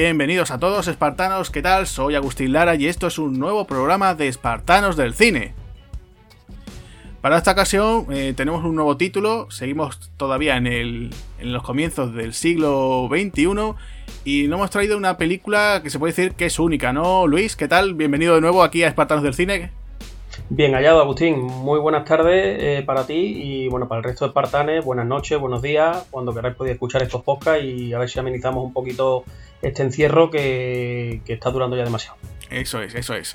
Bienvenidos a todos, espartanos, ¿qué tal? Soy Agustín Lara y esto es un nuevo programa de Espartanos del Cine. Para esta ocasión eh, tenemos un nuevo título, seguimos todavía en, el, en los comienzos del siglo XXI y nos hemos traído una película que se puede decir que es única, ¿no? Luis, ¿qué tal? Bienvenido de nuevo aquí a Espartanos del Cine. Bien hallado, Agustín. Muy buenas tardes eh, para ti y bueno, para el resto de espartanes, buenas noches, buenos días. Cuando queráis podéis escuchar estos podcasts y a ver si amenizamos un poquito este encierro que, está durando ya demasiado. Eso es, eso es.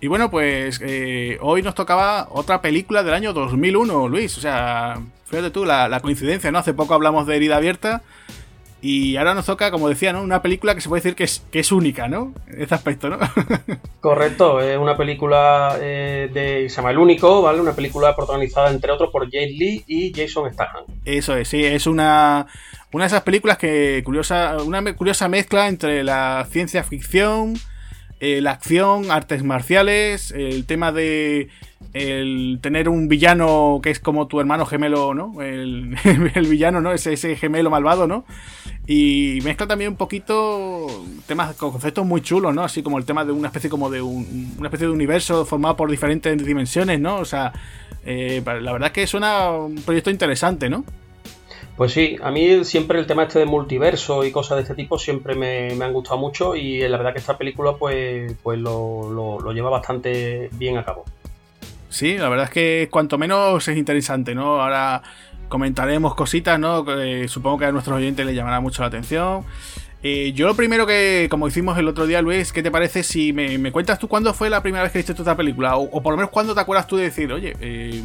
Y bueno, pues eh, hoy nos tocaba otra película del año 2001, Luis. O sea, fíjate tú, la coincidencia, ¿no? Hace poco hablamos de Herida Abierta y ahora nos toca, como decía, ¿no? Una película que se puede decir que es, que es única, ¿no? En ese aspecto, ¿no? Correcto, es una película eh, de. Se llama El Único, ¿vale? Una película protagonizada, entre otros, por Jay Lee y Jason Statham. Eso es, sí, es una. Una de esas películas que. curiosa Una curiosa mezcla entre la ciencia ficción, eh, la acción, artes marciales, el tema de el tener un villano que es como tu hermano gemelo, ¿no? El, villano, ¿no? Ese, ese, gemelo malvado, ¿no? Y mezcla también un poquito temas, conceptos muy chulos, ¿no? Así como el tema de una especie como de un, una especie de universo formado por diferentes dimensiones, ¿no? O sea, eh, la verdad es que suena un proyecto interesante, ¿no? Pues sí, a mí siempre el tema este de multiverso y cosas de este tipo siempre me, han gustado mucho y la verdad que esta película pues, pues lo, lo lleva bastante bien a cabo. Sí, la verdad es que cuanto menos es interesante, ¿no? Ahora comentaremos cositas, ¿no? Que supongo que a nuestros oyentes les llamará mucho la atención. Eh, yo lo primero que, como hicimos el otro día, Luis, ¿qué te parece si me, cuentas tú cuándo fue la primera vez que viste esta película? O, por lo menos cuándo te acuerdas tú de decir, oye, eh,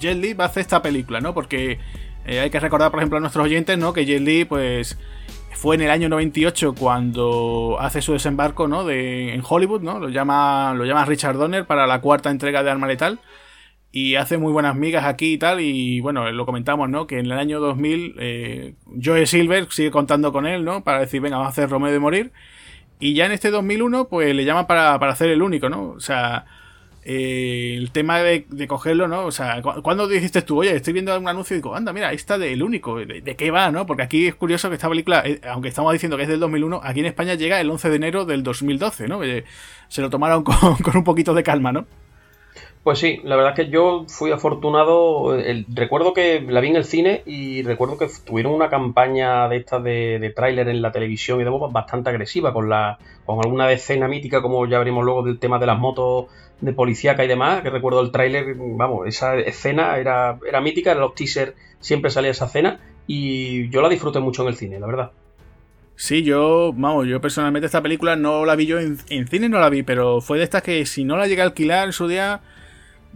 Jet va a hacer esta película, ¿no? Porque eh, hay que recordar, por ejemplo, a nuestros oyentes, ¿no? Que Jet pues, fue en el año 98 cuando hace su desembarco ¿no? de, en Hollywood, ¿no? Lo llama, lo llama Richard Donner para la cuarta entrega de Arma Letal. Y hace muy buenas migas aquí y tal. Y bueno, lo comentamos, ¿no? Que en el año 2000 eh, Joe Silver sigue contando con él, ¿no? Para decir, venga, vamos a hacer Romeo de Morir. Y ya en este 2001, pues le llama para, para hacer el único, ¿no? O sea, eh, el tema de, cogerlo, ¿no? O sea, cuando dijiste tú, oye, estoy viendo un anuncio y digo, anda, mira, ahí está del único, ¿de, qué va, no? Porque aquí es curioso que esta película, eh, aunque estamos diciendo que es del 2001, aquí en España llega el 11 de enero del 2012, ¿no? se lo tomaron con, un poquito de calma, ¿no? Pues sí, la verdad es que yo fui afortunado. recuerdo que la vi en el cine y recuerdo que tuvieron una campaña de estas de, de tráiler en la televisión y de bastante agresiva, con la con alguna escena mítica, como ya veremos luego del tema de las motos de policíaca y demás, que recuerdo el tráiler, vamos, esa escena era, era mítica, en los teasers siempre salía esa escena y yo la disfruté mucho en el cine, la verdad. Sí, yo, vamos, yo personalmente esta película no la vi yo en, cine, no la vi, pero fue de estas que si no la llegué a alquilar en su día,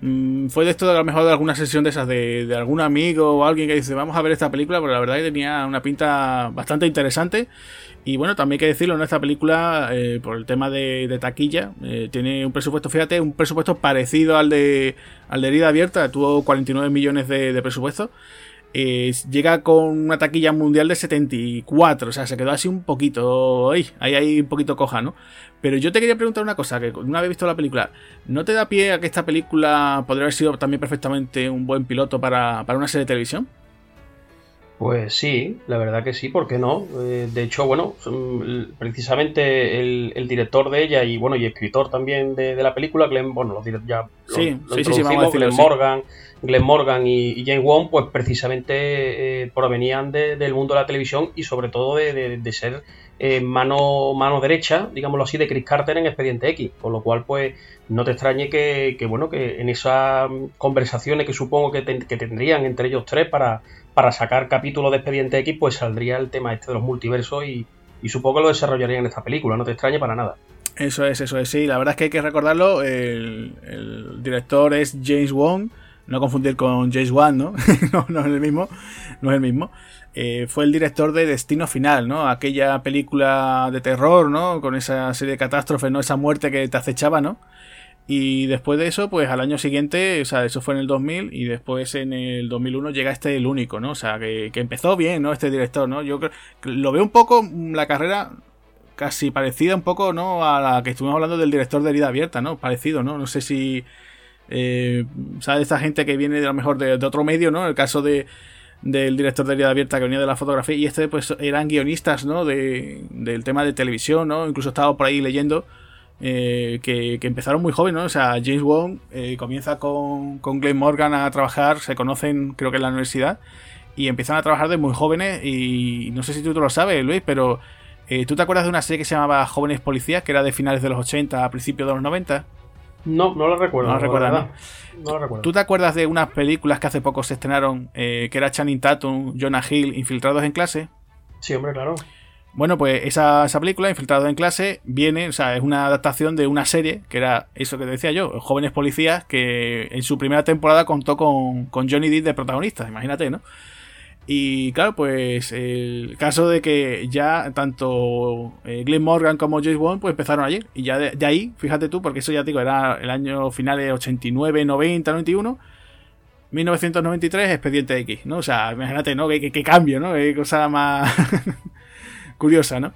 mm, fue de esto de a lo mejor de alguna sesión de esas, de, de, algún amigo o alguien que dice, vamos a ver esta película, pero la verdad que tenía una pinta bastante interesante. Y bueno, también hay que decirlo, en esta película, eh, por el tema de, taquilla, eh, tiene un presupuesto, fíjate, un presupuesto parecido al de, al de herida abierta, tuvo 49 millones de, presupuesto. Eh, llega con una taquilla mundial de 74, o sea, se quedó así un poquito, ahí, ahí, ahí un poquito coja, ¿no? Pero yo te quería preguntar una cosa, que una vez visto la película, ¿no te da pie a que esta película podría haber sido también perfectamente un buen piloto para, para una serie de televisión? Pues sí, la verdad que sí, ¿por qué no? Eh, de hecho, bueno, precisamente el, director de ella y bueno, y escritor también de, la película, Glenn, bueno, los ya sí, sí, sí, Glenn Morgan, Glenn Morgan y, James Wong, pues precisamente eh, provenían del mundo de la televisión y sobre todo de, ser eh, mano, mano derecha, digámoslo así, de Chris Carter en Expediente X, con lo cual, pues, no te extrañe que, bueno, que en esas conversaciones que supongo que tendrían entre ellos tres para para sacar capítulos de Expediente X, pues saldría el tema este de los multiversos y, supongo que lo desarrollarían en esta película, no te extrañe para nada. Eso es, eso es, sí, la verdad es que hay que recordarlo, el, director es James Wong, no confundir con James Wan, ¿no? no, es el mismo, no es el mismo. Eh, fue el director de Destino Final, ¿no? Aquella película de terror, ¿no? Con esa serie de catástrofes, ¿no? Esa muerte que te acechaba, ¿no? Y después de eso, pues al año siguiente, o sea, eso fue en el 2000 y después en el 2001 llega este el único, ¿no? O sea, que, empezó bien, ¿no? Este director, ¿no? Yo lo veo un poco mm, la carrera casi parecida un poco, ¿no? A la que estuvimos hablando del director de Herida Abierta, ¿no? Parecido, ¿no? No sé si... Eh, ¿Sabes? Esta gente que viene de lo mejor de, otro medio, ¿no? El caso de, del director de Herida Abierta que venía de la fotografía y este pues eran guionistas, ¿no? De, del tema de televisión, ¿no? Incluso estaba por ahí leyendo eh, que, empezaron muy jóvenes, ¿no? O sea, James Wong eh, comienza con, con Glenn Morgan a trabajar, se conocen creo que en la universidad y empiezan a trabajar de muy jóvenes y no sé si tú, lo sabes, Luis, pero eh, ¿tú te acuerdas de una serie que se llamaba Jóvenes Policías, que era de finales de los 80 a principios de los 90? No, no lo recuerdo. No lo recuerdas, ¿no? recuerdo. ¿Tú te acuerdas de unas películas que hace poco se estrenaron, eh, que era Channing Tatum, Jonah Hill, Infiltrados en clase? Sí, hombre, claro. Bueno, pues esa, película, Infiltrados en clase, viene, o sea, es una adaptación de una serie, que era eso que decía yo, Jóvenes Policías, que en su primera temporada contó con, con Johnny Depp de protagonista, imagínate, ¿no? Y claro, pues el caso de que ya tanto eh, Glenn Morgan como James Bond pues empezaron ayer. Y ya de, ahí, fíjate tú, porque eso ya digo, era el año final de 89, 90, 91. 1993, Expediente X, ¿no? O sea, imagínate, ¿no? Qué, cambio, ¿no? Qué cosa más curiosa, ¿no?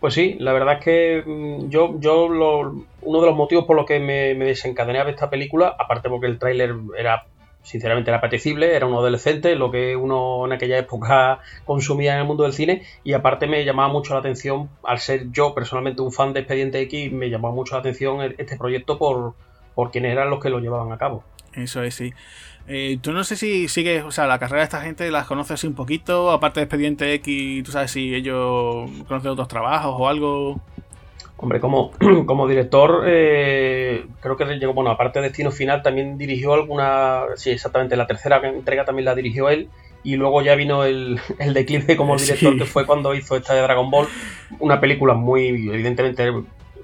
Pues sí, la verdad es que mm, yo, yo uno de los motivos por los que me, me desencadené a ver esta película, aparte porque el tráiler era sinceramente era apetecible, era un adolescente, lo que uno en aquella época consumía en el mundo del cine, y aparte me llamaba mucho la atención, al ser yo personalmente un fan de Expediente X, me llamaba mucho la atención este proyecto por, por quienes eran los que lo llevaban a cabo. Eso es, sí. Eh, tú no sé si sigues, o sea, la carrera de esta gente las conoces un poquito, aparte de Expediente X, tú sabes si ellos conocen otros trabajos o algo. Hombre, como, como director, eh, creo que llegó, bueno, aparte de Destino Final, también dirigió alguna, sí, exactamente, la tercera entrega también la dirigió él, y luego ya vino el, el declive como director, que fue cuando hizo esta de Dragon Ball, una película muy, evidentemente,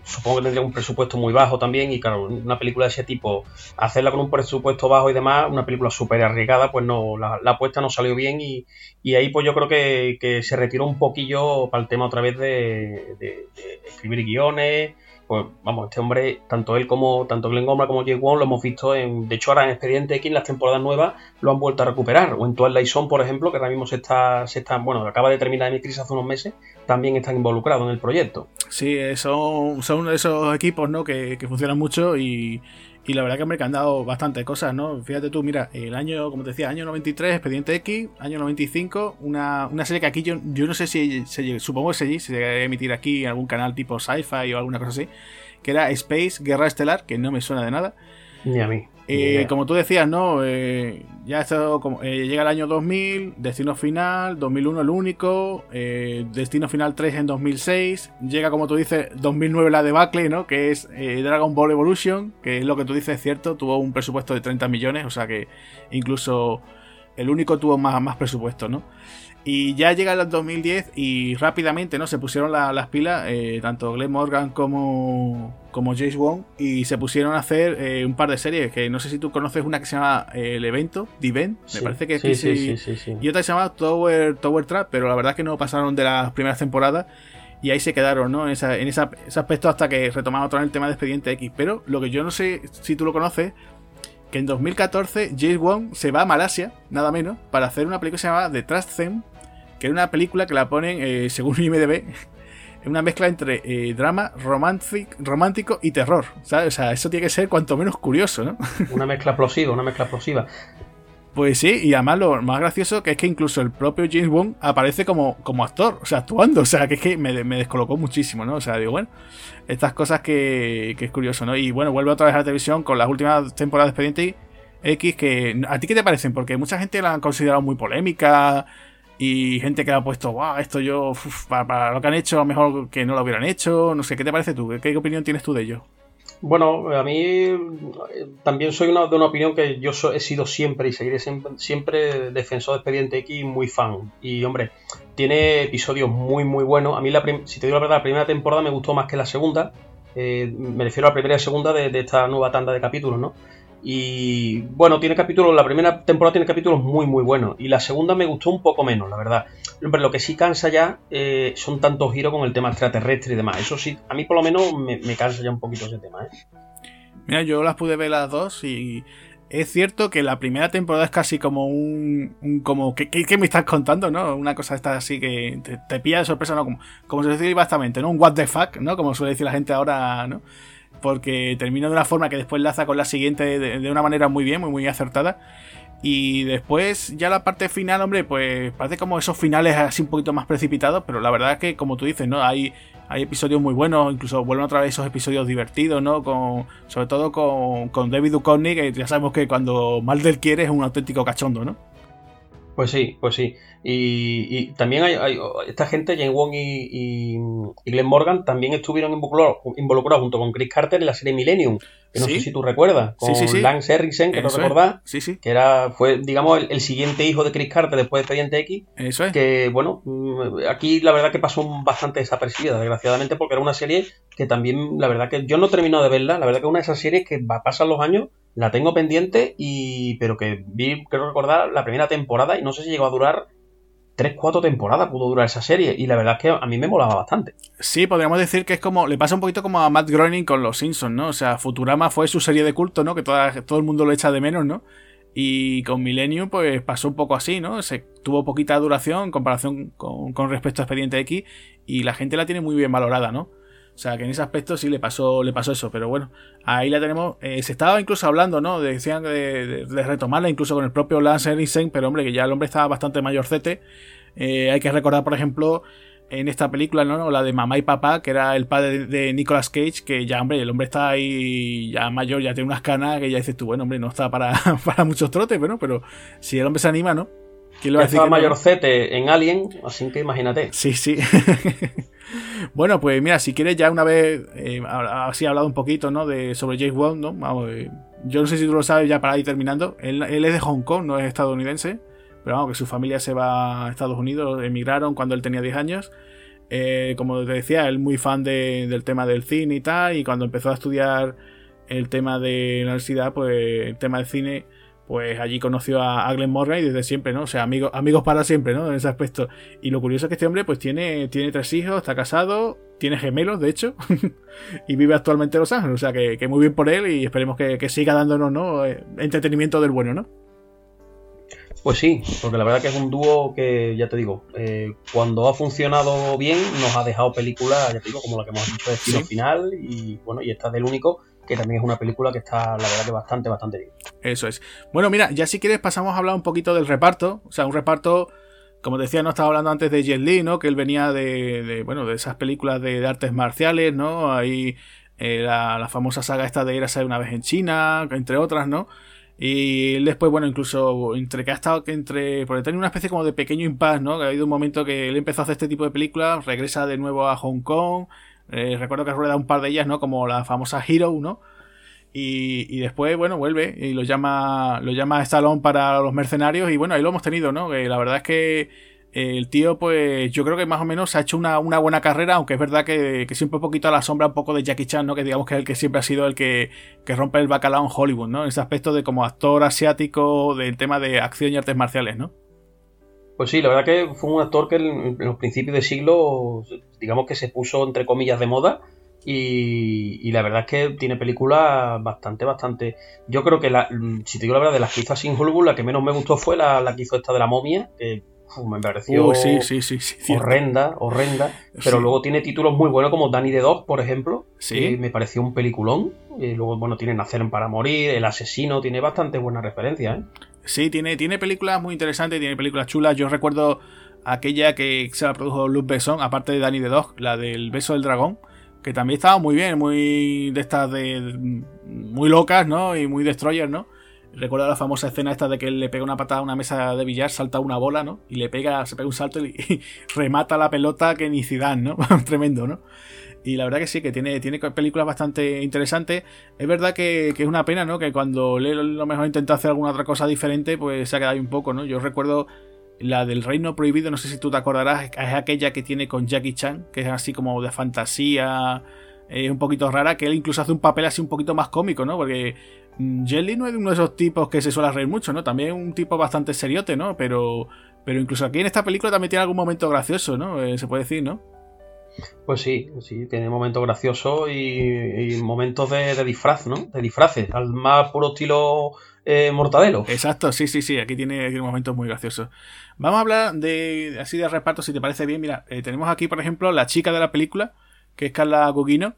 supongo que tendría un presupuesto muy bajo también y claro, una película de ese tipo, hacerla con un presupuesto bajo y demás, una película súper arriesgada, pues no, la, apuesta no salió bien y, ahí pues yo creo que, se retiró un poquillo para el tema otra vez de escribir guiones, pues vamos, este hombre, tanto él como tanto Glenn Gombra como Jay Wong lo hemos visto en, de hecho ahora en Expediente X en las temporadas nuevas lo han vuelto a recuperar, o en Twilight Zone por ejemplo, que ahora mismo se está, se está bueno, acaba de terminar crisis hace unos meses, también están involucrados en el proyecto. Sí, son, son uno de esos equipos, ¿no? Que, que funcionan mucho y, y la verdad que me han dado bastantes cosas, ¿no? Fíjate tú, mira, el año, como te decía, año 93, Expediente X, año 95, una, una serie que aquí yo, yo no sé si se, supongo que se, se a emitir aquí en algún canal tipo Sci-Fi o alguna cosa así, que era Space, Guerra Estelar, que no me suena de nada. Ni a mí. Eh, como tú decías, ¿no? Eh, ya esto, como, eh, llega el año 2000, Destino Final, 2001 el único, Destino Final 3 en 2006, llega como tú dices 2009 la debacle, ¿no? Que es Dragon Ball Evolution, que es lo que tú dices es cierto, tuvo un presupuesto de 30 millones, o sea que incluso el único tuvo más, más presupuesto, ¿no? Y ya llega el 2010 y rápidamente ¿no? se pusieron las pilas, eh, tanto Glenn Morgan como, como James Wong, y se pusieron a hacer eh, un par de series, que no sé si tú conoces una que se llama eh, El Evento, The Event, me parece que sí, sí, sí, y otra que se llama Tower, Tower Trap, pero la verdad es que no pasaron de las primeras temporadas y ahí se quedaron, ¿no? En, esa, en ese aspecto hasta que retomaron otra vez el tema de Expediente X. Pero lo que yo no sé si tú lo conoces, que en 2014 James Wong se va a Malasia, nada menos, para hacer una película que se llama The Trust Them, que es una película que la ponen, eh, según IMDB, una mezcla entre eh, drama romántico y terror. ¿sabes? O sea, eso tiene que ser cuanto menos curioso, ¿no? Una mezcla explosiva, una mezcla explosiva. Pues sí, y además lo más gracioso que es que incluso el propio James Bond aparece como, como actor, o sea, actuando, o sea, que es que me, descolocó muchísimo, ¿no? O sea, digo, bueno, estas cosas que, que, es curioso, ¿no? Y bueno, vuelve otra vez a la televisión con las últimas temporadas de Expediente X, que ¿a ti qué te parecen? Porque mucha gente la han considerado muy polémica, y gente que ha puesto, wow, esto yo, para, lo que han hecho, a lo mejor que no lo hubieran hecho, no sé, ¿qué te parece tú? ¿Qué, opinión tienes tú de ello? Bueno, a mí eh, también soy una, de una opinión que yo he sido siempre y seguiré siempre, defensor de Expediente X, muy fan. Y hombre, tiene episodios muy, muy buenos. A mí, la si te digo la verdad, la primera temporada me gustó más que la segunda. Eh, me refiero a la primera y segunda de esta nueva tanda de capítulos, ¿no? Y bueno, tiene capítulos, la primera temporada tiene capítulos muy muy buenos y la segunda me gustó un poco menos, la verdad. Pero lo que sí cansa ya eh, son tantos giros con el tema extraterrestre y demás. Eso sí, a mí por lo menos me, cansa ya un poquito ese tema. ¿eh? Mira, yo las pude ver las dos y es cierto que la primera temporada es casi como un, como ¿qué, ¿qué, me estás contando, no? Una cosa está así que te, pilla de sorpresa, ¿no? Como, como se dice bastante, ¿no? Un what the fuck, ¿no? Como suele decir la gente ahora, ¿no? Porque termina de una forma que después enlaza con la siguiente de, una manera muy bien, muy, muy acertada. Y después, ya la parte final, hombre, pues parece como esos finales así un poquito más precipitados, pero la verdad es que, como tú dices, ¿no? Hay, hay episodios muy buenos, incluso vuelven otra vez esos episodios divertidos, ¿no? Con, sobre todo con, con David Duchovny, que ya sabemos que cuando Malder quiere es un auténtico cachondo, ¿no? Pues sí, pues sí. Y, también hay, esta gente, Jane Wong y, Glenn Morgan, también estuvieron involucrados, junto con Chris Carter en la serie Millennium, que no sé si tú recuerdas, con Lance Henriksen, que no recordás, que era, fue, digamos, el, siguiente hijo de Chris Carter después de Expediente X, Eso es. que, bueno, mm, aquí la verdad que pasó bastante desapercibida, desgraciadamente, porque era una serie que también, la verdad que yo no termino de verla, la verdad que es una de esas series que va, pasan los años la tengo pendiente y pero que vi, creo recordar, la primera temporada y no sé si llegó a durar 3, 4 temporadas pudo durar esa serie y la verdad es que a mí me molaba bastante. Sí, podríamos decir que es como, le pasa un poquito como a Matt Groening con Los Simpsons, ¿no? O sea, Futurama fue su serie de culto, ¿no? Que todo el mundo lo echa de menos, ¿no? Y con Millennium, pues pasó un poco así, ¿no? Se tuvo poquita duración en comparación con, con respecto a Expediente X y la gente la tiene muy bien valorada, ¿no? O sea, que en ese aspecto sí le pasó, le pasó eso, pero bueno, ahí la tenemos. Eh, se estaba incluso hablando, ¿no? Decían de, retomarla incluso con el propio Lance Henriksen, pero hombre, que ya el hombre estaba bastante mayorcete. Eh, hay que recordar, por ejemplo, en esta película, ¿no? La de Mamá y Papá, que era el padre de Nicolas Cage, que ya, hombre, el hombre está ahí ya mayor, ya tiene unas canas, que ya dices tú, bueno, hombre, no está para, para muchos trotes, pero, pero si el hombre se anima, ¿no? ¿Quién lo va a decir? mayorcete en Alien, así que imagínate. Sí, sí. bueno, pues mira, si quieres ya una vez, eh, así he hablado un poquito, ¿no? De, sobre James Bond, ¿no? Vamos, eh, yo no sé si tú lo sabes ya para ir terminando. Él, es de Hong Kong, no es estadounidense. Pero vamos, que su familia se va a Estados Unidos, emigraron cuando él tenía 10 años. Eh, como te decía, él muy fan del tema del cine y tal. Y cuando empezó a estudiar el tema de la universidad, pues el tema del cine pues allí conoció a, Glenn Morgan y desde siempre, ¿no? O sea, amigos, amigos para siempre, ¿no? En ese aspecto. Y lo curioso es que este hombre, pues tiene, tiene tres hijos, está casado, tiene gemelos, de hecho, y vive actualmente en Los Ángeles. O sea, que, muy bien por él y esperemos que, siga dándonos, ¿no? Eh, entretenimiento del bueno, ¿no? Pues sí, porque la verdad que es un dúo que, ya te digo, eh, cuando ha funcionado bien, nos ha dejado películas, ya te digo, como la que hemos dicho de Destino Final, y bueno, y esta es del único que también es una película que está, la verdad, que bastante, bastante bien. Eso es. Bueno, mira, ya si quieres pasamos a hablar un poquito del reparto. O sea, un reparto, como decía, no estaba hablando antes de Jet Li, ¿no? Que él venía de, bueno, de esas películas de, artes marciales, ¿no? Ahí eh, la, famosa saga esta de Érase una vez en China, entre otras, ¿no? Y después, bueno, incluso entre que ha estado entre. Porque tenía una especie como de pequeño impasse, ¿no? Que ha habido un momento que él empezó a hacer este tipo de películas, regresa de nuevo a Hong Kong, eh, recuerdo que rueda un par de ellas, ¿no? Como la famosa Hero, ¿no? Y, después, bueno, vuelve y lo llama, lo llama Stallone para los mercenarios y bueno, ahí lo hemos tenido, ¿no? la verdad es que el tío, pues yo creo que más o menos ha hecho una, buena carrera, aunque es verdad que, siempre un poquito a la sombra un poco de Jackie Chan, ¿no? Que digamos que es el que siempre ha sido el que, que rompe el bacalao en Hollywood, ¿no? En ese aspecto de como actor asiático del tema de acción y artes marciales, ¿no? Pues sí, la verdad que fue un actor que en, los principios de siglo, digamos que se puso entre comillas de moda. Y, la verdad es que tiene películas bastante, bastante. Yo creo que, la, si te digo la verdad, de las que hizo sin Hollywood, la que menos me gustó fue la, que hizo esta de la momia, que me pareció sí, sí, sí, horrenda, horrenda. Pero luego tiene títulos muy buenos como Danny the Dog, por ejemplo, que me pareció un peliculón. Y luego, bueno, tiene Nacer para Morir, El Asesino, tiene bastante buenas referencias. ¿eh? Sí, tiene, tiene películas muy interesantes, tiene películas chulas. Yo recuerdo aquella que se la produjo Luc Besson, aparte de Danny the Dog, la del beso del dragón, que también estaba muy bien, muy de estas de. muy locas, ¿no? Y muy destroyer, ¿no? Recuerdo la famosa escena esta de que él le pega una patada a una mesa de billar, salta una bola, ¿no? Y le pega, se pega un salto y, remata la pelota que ni Zidane, ¿no? Tremendo, ¿no? Y la verdad que sí, que tiene, tiene películas bastante interesantes. Es verdad que, es una pena, ¿no? Que cuando le lo mejor intenta hacer alguna otra cosa diferente, pues se ha quedado ahí un poco, ¿no? Yo recuerdo la del Reino Prohibido, no sé si tú te acordarás, es aquella que tiene con Jackie Chan, que es así como de fantasía, es un poquito rara, que él incluso hace un papel así un poquito más cómico, ¿no? Porque mm, Jelly no es uno de esos tipos que se suele reír mucho, ¿no? También es un tipo bastante seriote, ¿no? Pero, pero incluso aquí en esta película también tiene algún momento gracioso, ¿no? Eh, se puede decir, ¿no? Pues sí, sí, tiene momentos graciosos y, momentos de, disfraz, ¿no? De disfraces, al más puro estilo eh, mortadelo. Exacto, sí, sí, sí, aquí tiene, momentos muy graciosos. Vamos a hablar de así de reparto, si te parece bien. Mira, eh, tenemos aquí, por ejemplo, la chica de la película, que es Carla Gugino.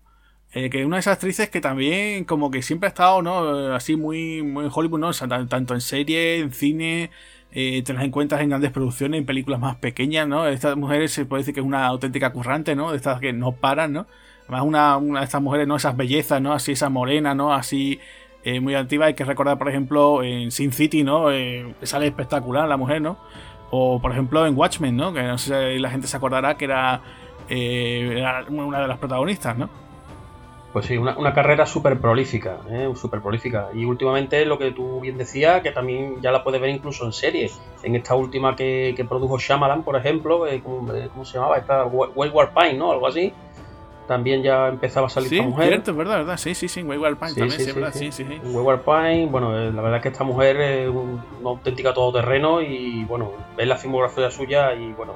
Eh, que una de esas actrices que también como que siempre ha estado, ¿no? Así muy, muy en Hollywood, ¿no? tanto en serie, en cine, eh, te las encuentras en grandes producciones, en películas más pequeñas, ¿no? Estas mujeres se puede decir que es una auténtica currante, ¿no? De estas que no paran, ¿no? Además, una, de estas mujeres, ¿no? Esas bellezas, ¿no? Así, esa morena, ¿no? Así, eh, muy activa. Hay que recordar, por ejemplo, en Sin City, ¿no? Eh, sale espectacular la mujer, ¿no? O, por ejemplo, en Watchmen, ¿no? Que no sé si la gente se acordará que era, eh, era una de las protagonistas, ¿no? Pues sí, una, carrera súper prolífica, ¿eh? súper prolífica. Y últimamente lo que tú bien decías, que también ya la puedes ver incluso en series. En esta última que, produjo Shyamalan, por ejemplo, eh, ¿cómo, se llamaba? Esta Wayward Pine, ¿no? Algo así. También ya empezaba a salir esta mujer. Cierto, es verdad, verdad. Sí, sí, sí, Wayward Pine también, sí, verdad. Sí, sí, sí. Wayward Pine, bueno, eh, la verdad es que esta mujer es una auténtica todoterreno y, bueno, ves la filmografía suya y, bueno,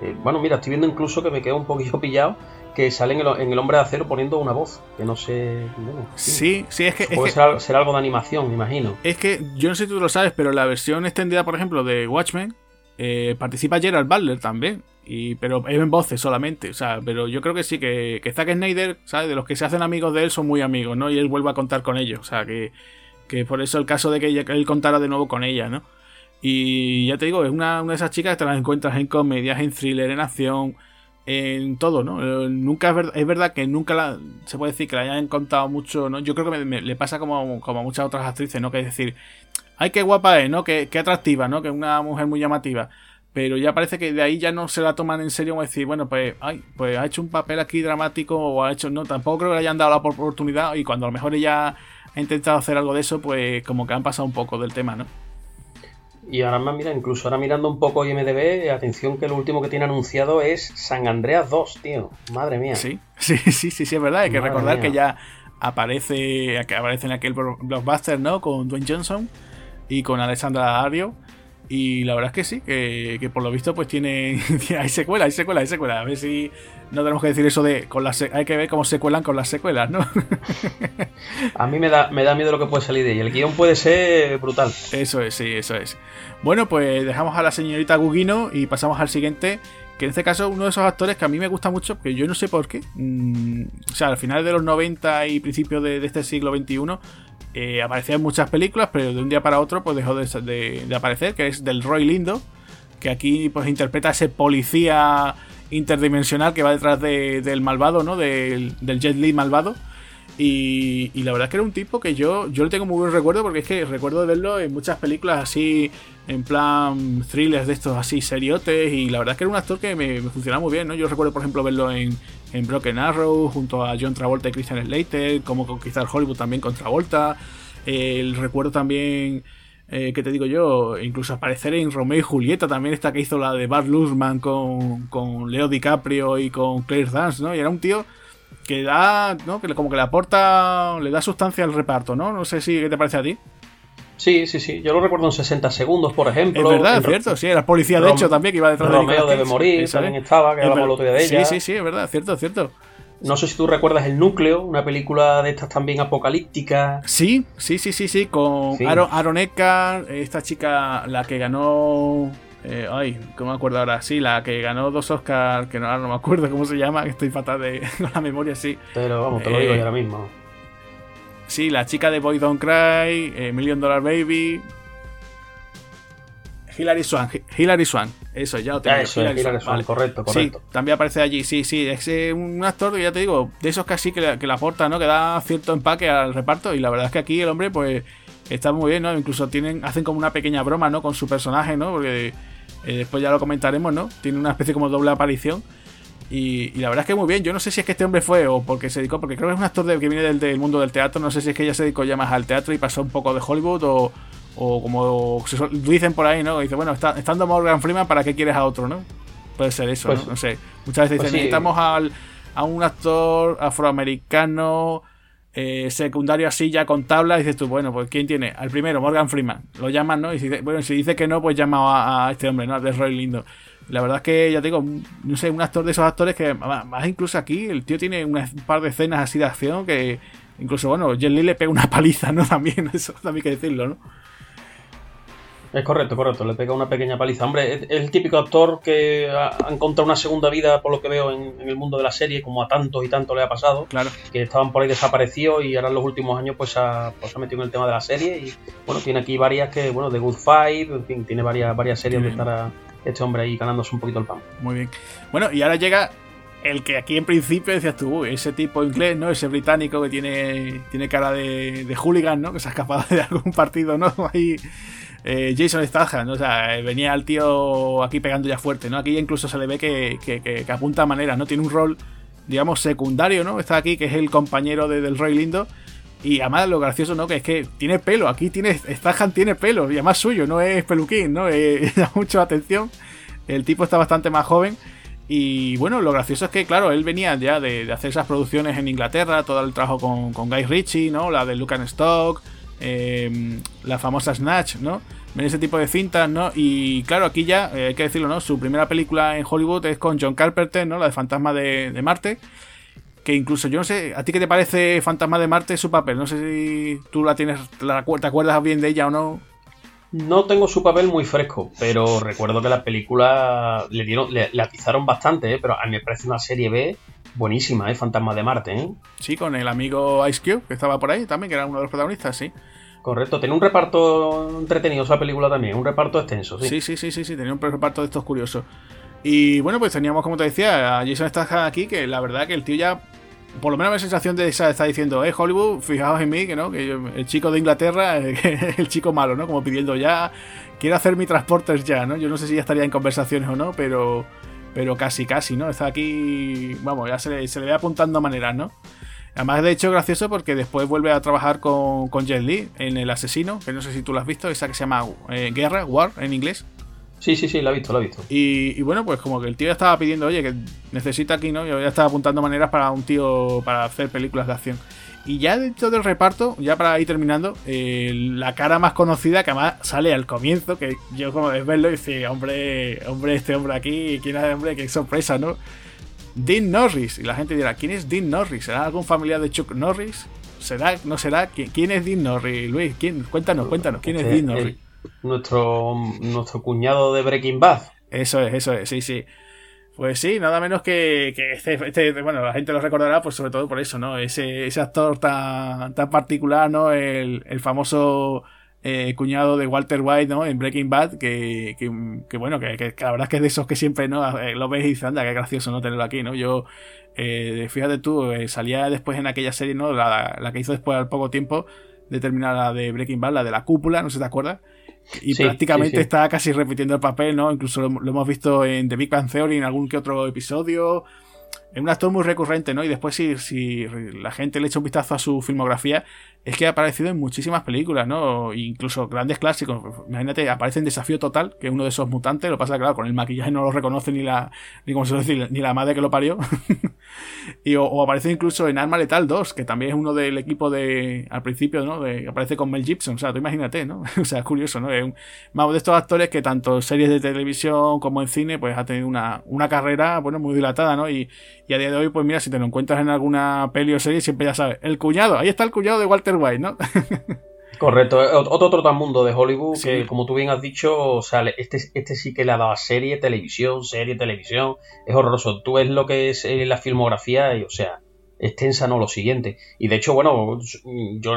eh, bueno, mira, estoy viendo incluso que me quedo un poquillo pillado que sale en el, Hombre de Acero poniendo una voz, que no sé... sí, sí, es que... Puede ser, algo de animación, me imagino. Es que, yo no sé si tú lo sabes, pero la versión extendida, por ejemplo, de Watchmen, eh, participa Gerald Butler también. Y, pero es en voces solamente, o sea, pero yo creo que sí, que, que Zack Snyder, ¿sabes? De los que se hacen amigos de él son muy amigos, ¿no? Y él vuelve a contar con ellos, o sea, que, que por eso el caso de que él contara de nuevo con ella, ¿no? Y ya te digo, es una, una de esas chicas que te las encuentras en comedias, en thriller, en acción, en todo, ¿no? Eh, nunca es, verdad, es verdad que nunca la, se puede decir que la hayan contado mucho, ¿no? Yo creo que me, le pasa como, como, a muchas otras actrices, ¿no? Que es decir, ay, qué guapa es, ¿no? Qué, qué atractiva, ¿no? Que es una mujer muy llamativa. Pero ya parece que de ahí ya no se la toman en serio como decir, bueno, pues, ay, pues ha hecho un papel aquí dramático o ha hecho, no, tampoco creo que le hayan dado la oportunidad y cuando a lo mejor ella ha intentado hacer algo de eso, pues como que han pasado un poco del tema, ¿no? Y ahora más, mira, incluso ahora mirando un poco IMDB, atención que lo último que tiene anunciado es San Andreas 2, tío. Madre mía. Sí, sí, sí, sí, sí es verdad. Hay que recordar que ya aparece, que aparece en aquel blockbuster, ¿no? Con Dwayne Johnson y con Alexandra Ario. Y la verdad es que sí, que, por lo visto pues tiene, hay secuela, hay secuela, hay secuela. A ver si no tenemos que decir eso de con las hay que ver cómo se cuelan con las secuelas, ¿no? A mí me da, me da miedo lo que puede salir de ahí. El guion puede ser brutal. Eso es, sí, eso es. Bueno, pues dejamos a la señorita Gugino y pasamos al siguiente, que en este caso uno de esos actores que a mí me gusta mucho, que yo no sé por qué. Mm, o sea, al final de los 90 y principios de, de este siglo XXI eh, aparecía en muchas películas, pero de un día para otro pues dejó de, aparecer, que es del Roy Lindo, que aquí pues interpreta a ese policía interdimensional que va detrás del malvado, ¿no? Del, del Jet Li malvado. Y, la verdad es que era un tipo que yo, yo le tengo muy buen recuerdo porque es que recuerdo de verlo en muchas películas así, en plan thrillers de estos así seriotes. Y la verdad es que era un actor que me, funcionaba muy bien, ¿no? Yo recuerdo, por ejemplo, verlo en, en Broken Arrow junto a John Travolta y Christian Slater, como conquistar Hollywood también con Travolta. el recuerdo también, eh, que te digo yo, incluso aparecer en Romeo y Julieta también, esta que hizo la de Bart Luhrmann con, con Leo DiCaprio y con Claire Dance, ¿no? Y era un tío que da, ¿no? Que como que le aporta, le da sustancia al reparto, ¿no? No sé si, ¿qué te parece a ti? Sí, sí, sí. Yo lo recuerdo en 60 segundos, por ejemplo. Es verdad, es cierto, sí. Era policía, de hecho, también, que iba detrás de Romeo debe morir, también estaba, que hablamos el otro día de ella. Sí, sí, sí, es verdad, cierto, cierto. No sé si tú recuerdas El Núcleo, una película de estas también apocalípticas. Sí, sí, sí, sí, sí, con Aaron, Aaron Eckhart, esta chica, la que ganó eh, ay, ¿cómo me acuerdo ahora? Sí, la que ganó dos Oscars, que no, ahora no me acuerdo cómo se llama, que estoy fatal de, con la memoria, sí. Pero vamos, te lo digo yo ahora mismo. Sí, la chica de Boy Don't Cry, eh, Million Dollar Baby. Hilary Swan, Hilary Swan, eso ya lo tengo. Eso, Hilary, Swan, correcto, correcto. Sí, también aparece allí, sí, sí, es eh, un actor que ya te digo, de esos casi que, que le aporta, ¿no? Que da cierto empaque al reparto y la verdad es que aquí el hombre, pues, está muy bien, ¿no? Incluso tienen, hacen como una pequeña broma, ¿no? Con su personaje, ¿no? Porque eh, después ya lo comentaremos, ¿no? Tiene una especie como doble aparición. Y, la verdad es que muy bien. Yo no sé si es que este hombre fue o porque se dedicó, porque creo que es un actor que viene del, mundo del teatro. No sé si es que ella se dedicó ya más al teatro y pasó un poco de Hollywood o, o como dicen por ahí, ¿no? Dice, bueno, está, estando Morgan Freeman, ¿para qué quieres a otro, no? Puede ser eso, ¿no? Pues sé. Muchas veces pues dicen, necesitamos a un actor afroamericano eh, secundario así ya con tabla, dices tú, bueno, pues ¿quién tiene? Al primero, Morgan Freeman. Lo llaman, ¿no? Y si, bueno, si dice que no, pues llama a, este hombre, ¿no? De Roy Lindo. La verdad es que, ya te digo, no sé, un actor de esos actores que, más incluso aquí, el tío tiene un par de escenas así de acción que, incluso, bueno, Jen Lee le pega una paliza, ¿no? También, eso también hay que decirlo, ¿no? Es correcto, correcto. Le pega una pequeña paliza. Hombre, es el típico actor que ha, encontrado una segunda vida, por lo que veo, en, el mundo de la serie, como a tantos y tantos le ha pasado. Claro. Que estaban por ahí desaparecidos y ahora en los últimos años pues, ha, pues, ha metido en el tema de la serie. Y bueno, tiene aquí varias que, bueno, The Good Fight, en fin, tiene varias, varias series de estar este hombre ahí ganándose un poquito el pan. Muy bien. Bueno, y ahora llega el que aquí en principio decías tú, ese tipo inglés, ¿no? Ese británico que tiene, tiene cara de, de hooligan, ¿no? Que se ha escapado de algún partido, ¿no? Ahí. Eh, Jason Statham, ¿no? o sea, venía el tío aquí pegando ya fuerte, ¿no? Aquí incluso se le ve que, que, apunta a manera, ¿no? Tiene un rol, digamos, secundario, ¿no? Está aquí, que es el compañero de, del Rey Lindo. Y además lo gracioso, ¿no? Que es que tiene pelo, aquí tiene, Statham tiene pelo, y además suyo, no es peluquín, ¿no? Eh, da mucho atención. El tipo está bastante más joven. Y bueno, lo gracioso es que, claro, él venía ya de, hacer esas producciones en Inglaterra, todo el trabajo con, con Guy Ritchie, ¿no? La de Luke and Stock, em, la famosa Snatch, ¿no? Ven ese tipo de cintas, ¿no? Y claro, aquí ya, eh, hay que decirlo, ¿no? Su primera película en Hollywood es con John Carpenter, ¿no? La de Fantasma de, Marte. Que incluso, yo no sé, ¿a ti qué te parece Fantasma de Marte su papel? No sé si tú la tienes, la, te acuerdas bien de ella o no. No tengo su papel muy fresco, pero recuerdo que la película le dieron, le, atizaron bastante, ¿eh? pero a mí me parece una serie B buenísima, ¿eh? Fantasma de Marte, ¿eh? Sí, con el amigo Ice Cube, que estaba por ahí también, que era uno de los protagonistas, sí. Correcto, tenía un reparto entretenido esa película también, un reparto extenso, sí. Sí, sí, sí, sí, sí tenía un reparto de estos curiosos. Y bueno, pues teníamos, como te decía, a Jason Statham aquí, que la verdad que el tío ya por lo menos la sensación de esa está diciendo, eh, Hollywood, fijaos en mí, que no, que el chico de Inglaterra, el chico malo, ¿no? Como pidiendo ya, quiero hacer mi transportes ya, ¿no? Yo no sé si ya estaría en conversaciones o no, pero, pero casi, casi, ¿no? Está aquí, vamos, ya se le, se le ve apuntando maneras, ¿no? Además, de hecho, gracioso porque después vuelve a trabajar con, con Jet Li en El Asesino, que no sé si tú lo has visto, esa que se llama eh, Guerra, War en inglés. Sí, sí, sí, lo he visto, lo he visto. Y, bueno, pues como que el tío ya estaba pidiendo, oye, que necesita aquí, ¿no? Yo ya estaba apuntando maneras para un tío para hacer películas de acción. Y ya dentro del reparto, ya para ir terminando, eh, la cara más conocida que además sale al comienzo, que yo como de verlo y decir, hombre, hombre, este hombre aquí, ¿quién es hombre? Qué sorpresa, ¿no? Dean Norris. Y la gente dirá, ¿quién es Dean Norris? ¿Será algún familiar de Chuck Norris? ¿Será? ¿No será? ¿Quién, es Dean Norris? Luis, ¿quién? Cuéntanos, cuéntanos, ¿quién es Dean Norris? nuestro, nuestro cuñado de Breaking Bad. Eso es, eso es, sí, sí. Pues sí, nada menos que, que este, este, bueno, la gente lo recordará, pues sobre todo por eso, ¿no? Ese, ese actor tan, tan particular, ¿no? El, el famoso eh, cuñado de Walter White, ¿no? En Breaking Bad, que, que, que bueno, que, que, la verdad es que es de esos que siempre, ¿no? Eh, lo ves y dices, anda, qué gracioso, ¿no? Tenerlo aquí, ¿no? Yo, eh, fíjate tú, eh, salía después en aquella serie, ¿no? La, la que hizo después al poco tiempo de terminar la de Breaking Bad, la de la cúpula, no sé si te acuerdas. Y prácticamente está casi repitiendo el papel, ¿no? Incluso lo, hemos visto en The Big Bang Theory en algún que otro episodio. Es un actor muy recurrente, ¿no? Y después, si, si la gente le echa un vistazo a su filmografía, es que ha aparecido en muchísimas películas, ¿no? Incluso grandes clásicos. Imagínate, aparece en Desafío Total, que es uno de esos mutantes. Lo pasa, claro, con el maquillaje no lo reconoce ni la, ni como se decir, ni la madre que lo parió. y, o, aparece incluso en Arma Letal 2, que también es uno del equipo de, al principio, ¿no? Aparece con Mel Gibson. O sea, tú imagínate, ¿no? o sea, es curioso, ¿no? Es un, vamos, de estos actores que tanto en series de televisión como en cine, pues ha tenido una, una carrera, bueno, muy dilatada, ¿no? Y, y a día de hoy, pues mira, si te lo encuentras en alguna peli o serie, siempre ya sabes, el cuñado, ahí está el cuñado de Walter White, ¿no? Correcto, eh, otro mundo de Hollywood que, como tú bien has dicho, sale este, este sí que le ha dado serie, televisión, serie, televisión, es horroroso. Tú ves lo que es eh, la filmografía y, o sea, extensa, no lo siguiente. Y de hecho, bueno, yo,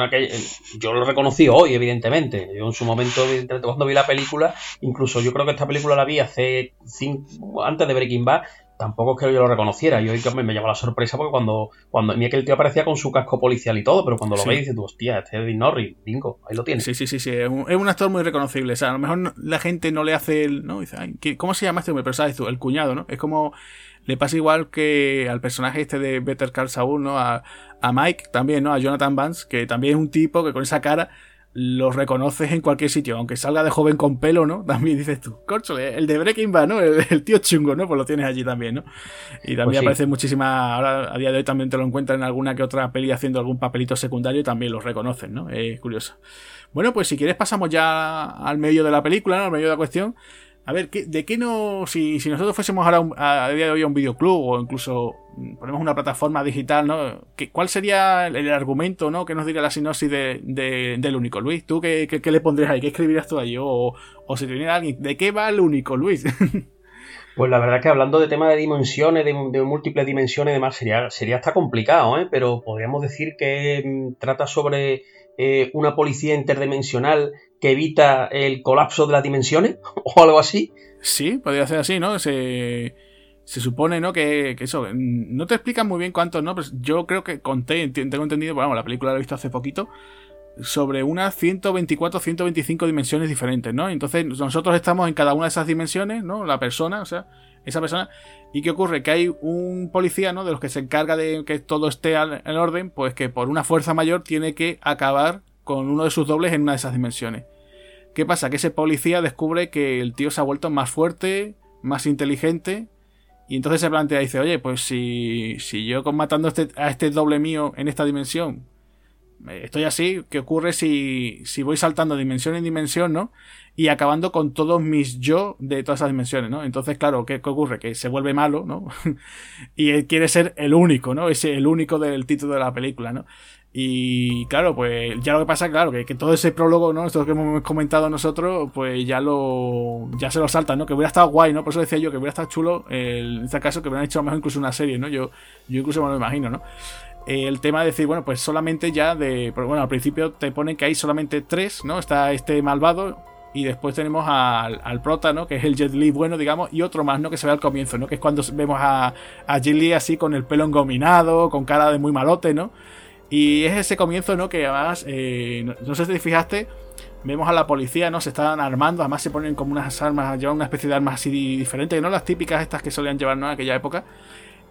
yo lo reconocí hoy, evidentemente. Yo en su momento, cuando vi la película, incluso yo creo que esta película la vi hace cinco, antes de Breaking Bad tampoco es que yo lo reconociera. Y hoy me llamó la sorpresa porque cuando, cuando mí aquel tío aparecía con su casco policial y todo, pero cuando lo veis dices tú, hostia, este es Eddie Norris, bingo, ahí lo tienes. Sí, sí, sí, sí, es un, actor muy reconocible. O sea, a lo mejor la gente no le hace el, ¿no? Dice, ¿cómo se llama este hombre? Pero sabes tú, el cuñado, ¿no? Es como, le pasa igual que al personaje este de Better Call Saul, ¿no? A, a Mike también, ¿no? A Jonathan Vance, que también es un tipo que con esa cara lo reconoces en cualquier sitio, aunque salga de joven con pelo, ¿no? También dices tú, corcho, el de Breaking Bad, ¿no? El, tío chungo, ¿no? Pues lo tienes allí también, ¿no? Y también pues aparece muchísima, ahora a día de hoy también te lo encuentras en alguna que otra peli haciendo algún papelito secundario y también lo reconocen, ¿no? Es curioso. Bueno, pues si quieres pasamos ya al medio de la película, ¿no? Al medio de la cuestión. A ver, ¿de qué no. Si, nosotros fuésemos ahora a, día de hoy a un videoclub o incluso ponemos una plataforma digital, ¿no? ¿Cuál sería el, argumento, ¿no? Que nos diría la sinopsis de, del único Luis. ¿Tú qué, qué, le pondrías ahí? ¿Qué escribirías tú ahí? O, o si te alguien, ¿de qué va el único Luis? Pues la verdad que hablando de temas de dimensiones, de, múltiples dimensiones y demás, sería, sería hasta complicado, ¿eh? Pero podríamos decir que mm, trata sobre eh, una policía interdimensional que evita el colapso de las dimensiones o algo así. Sí, podría ser así, ¿no? Se, se supone, ¿no? Que, eso, mm, no te explican muy bien cuántos, ¿no? Pues yo creo que conté, tengo entendido, bueno, la película la he visto hace poquito, sobre unas 124, 125 dimensiones diferentes, ¿no? Entonces nosotros estamos en cada una de esas dimensiones, ¿no? La persona, o sea, esa persona. ¿Y qué ocurre? Que hay un policía, ¿no? De los que se encarga de que todo esté en orden, pues que por una fuerza mayor tiene que acabar con uno de sus dobles en una de esas dimensiones. ¿Qué pasa? Que ese policía descubre que el tío se ha vuelto más fuerte, más inteligente, y entonces se plantea y dice, oye, pues si, si yo con matando este, a este doble mío en esta dimensión estoy así, ¿qué ocurre si, si voy saltando dimensión en dimensión, ¿no? Y acabando con todos mis yo de todas esas dimensiones, ¿no? Entonces, claro, ¿qué, ocurre? Que se vuelve malo, ¿no? y él quiere ser el único, ¿no? Ese el único del título de la película, ¿no? Y claro, pues ya lo que pasa, claro, que, que, todo ese prólogo, ¿no? Esto que hemos comentado nosotros, pues ya lo. ya se lo saltan, ¿no? Que hubiera estado guay, ¿no? Por eso decía yo que hubiera estado chulo, en este caso, que hubieran hecho a lo mejor incluso una serie, ¿no? Yo, yo incluso me lo imagino, ¿no? el tema de decir, bueno, pues solamente ya de. Bueno, al principio te ponen que hay solamente tres, ¿no? Está este malvado. Y después tenemos al, al prota, ¿no? Que es el Jet Li bueno, digamos. Y otro más, ¿no? Que se ve al comienzo, ¿no? Que es cuando vemos a, a Jet Li así con el pelo engominado, con cara de muy malote, ¿no? Y es ese comienzo, ¿no? Que además, eh, no, sé si te fijaste, vemos a la policía, ¿no? Se están armando, además se ponen como unas armas, llevan una especie de armas así diferentes, ¿no? Las típicas estas que solían llevar, ¿no? En aquella época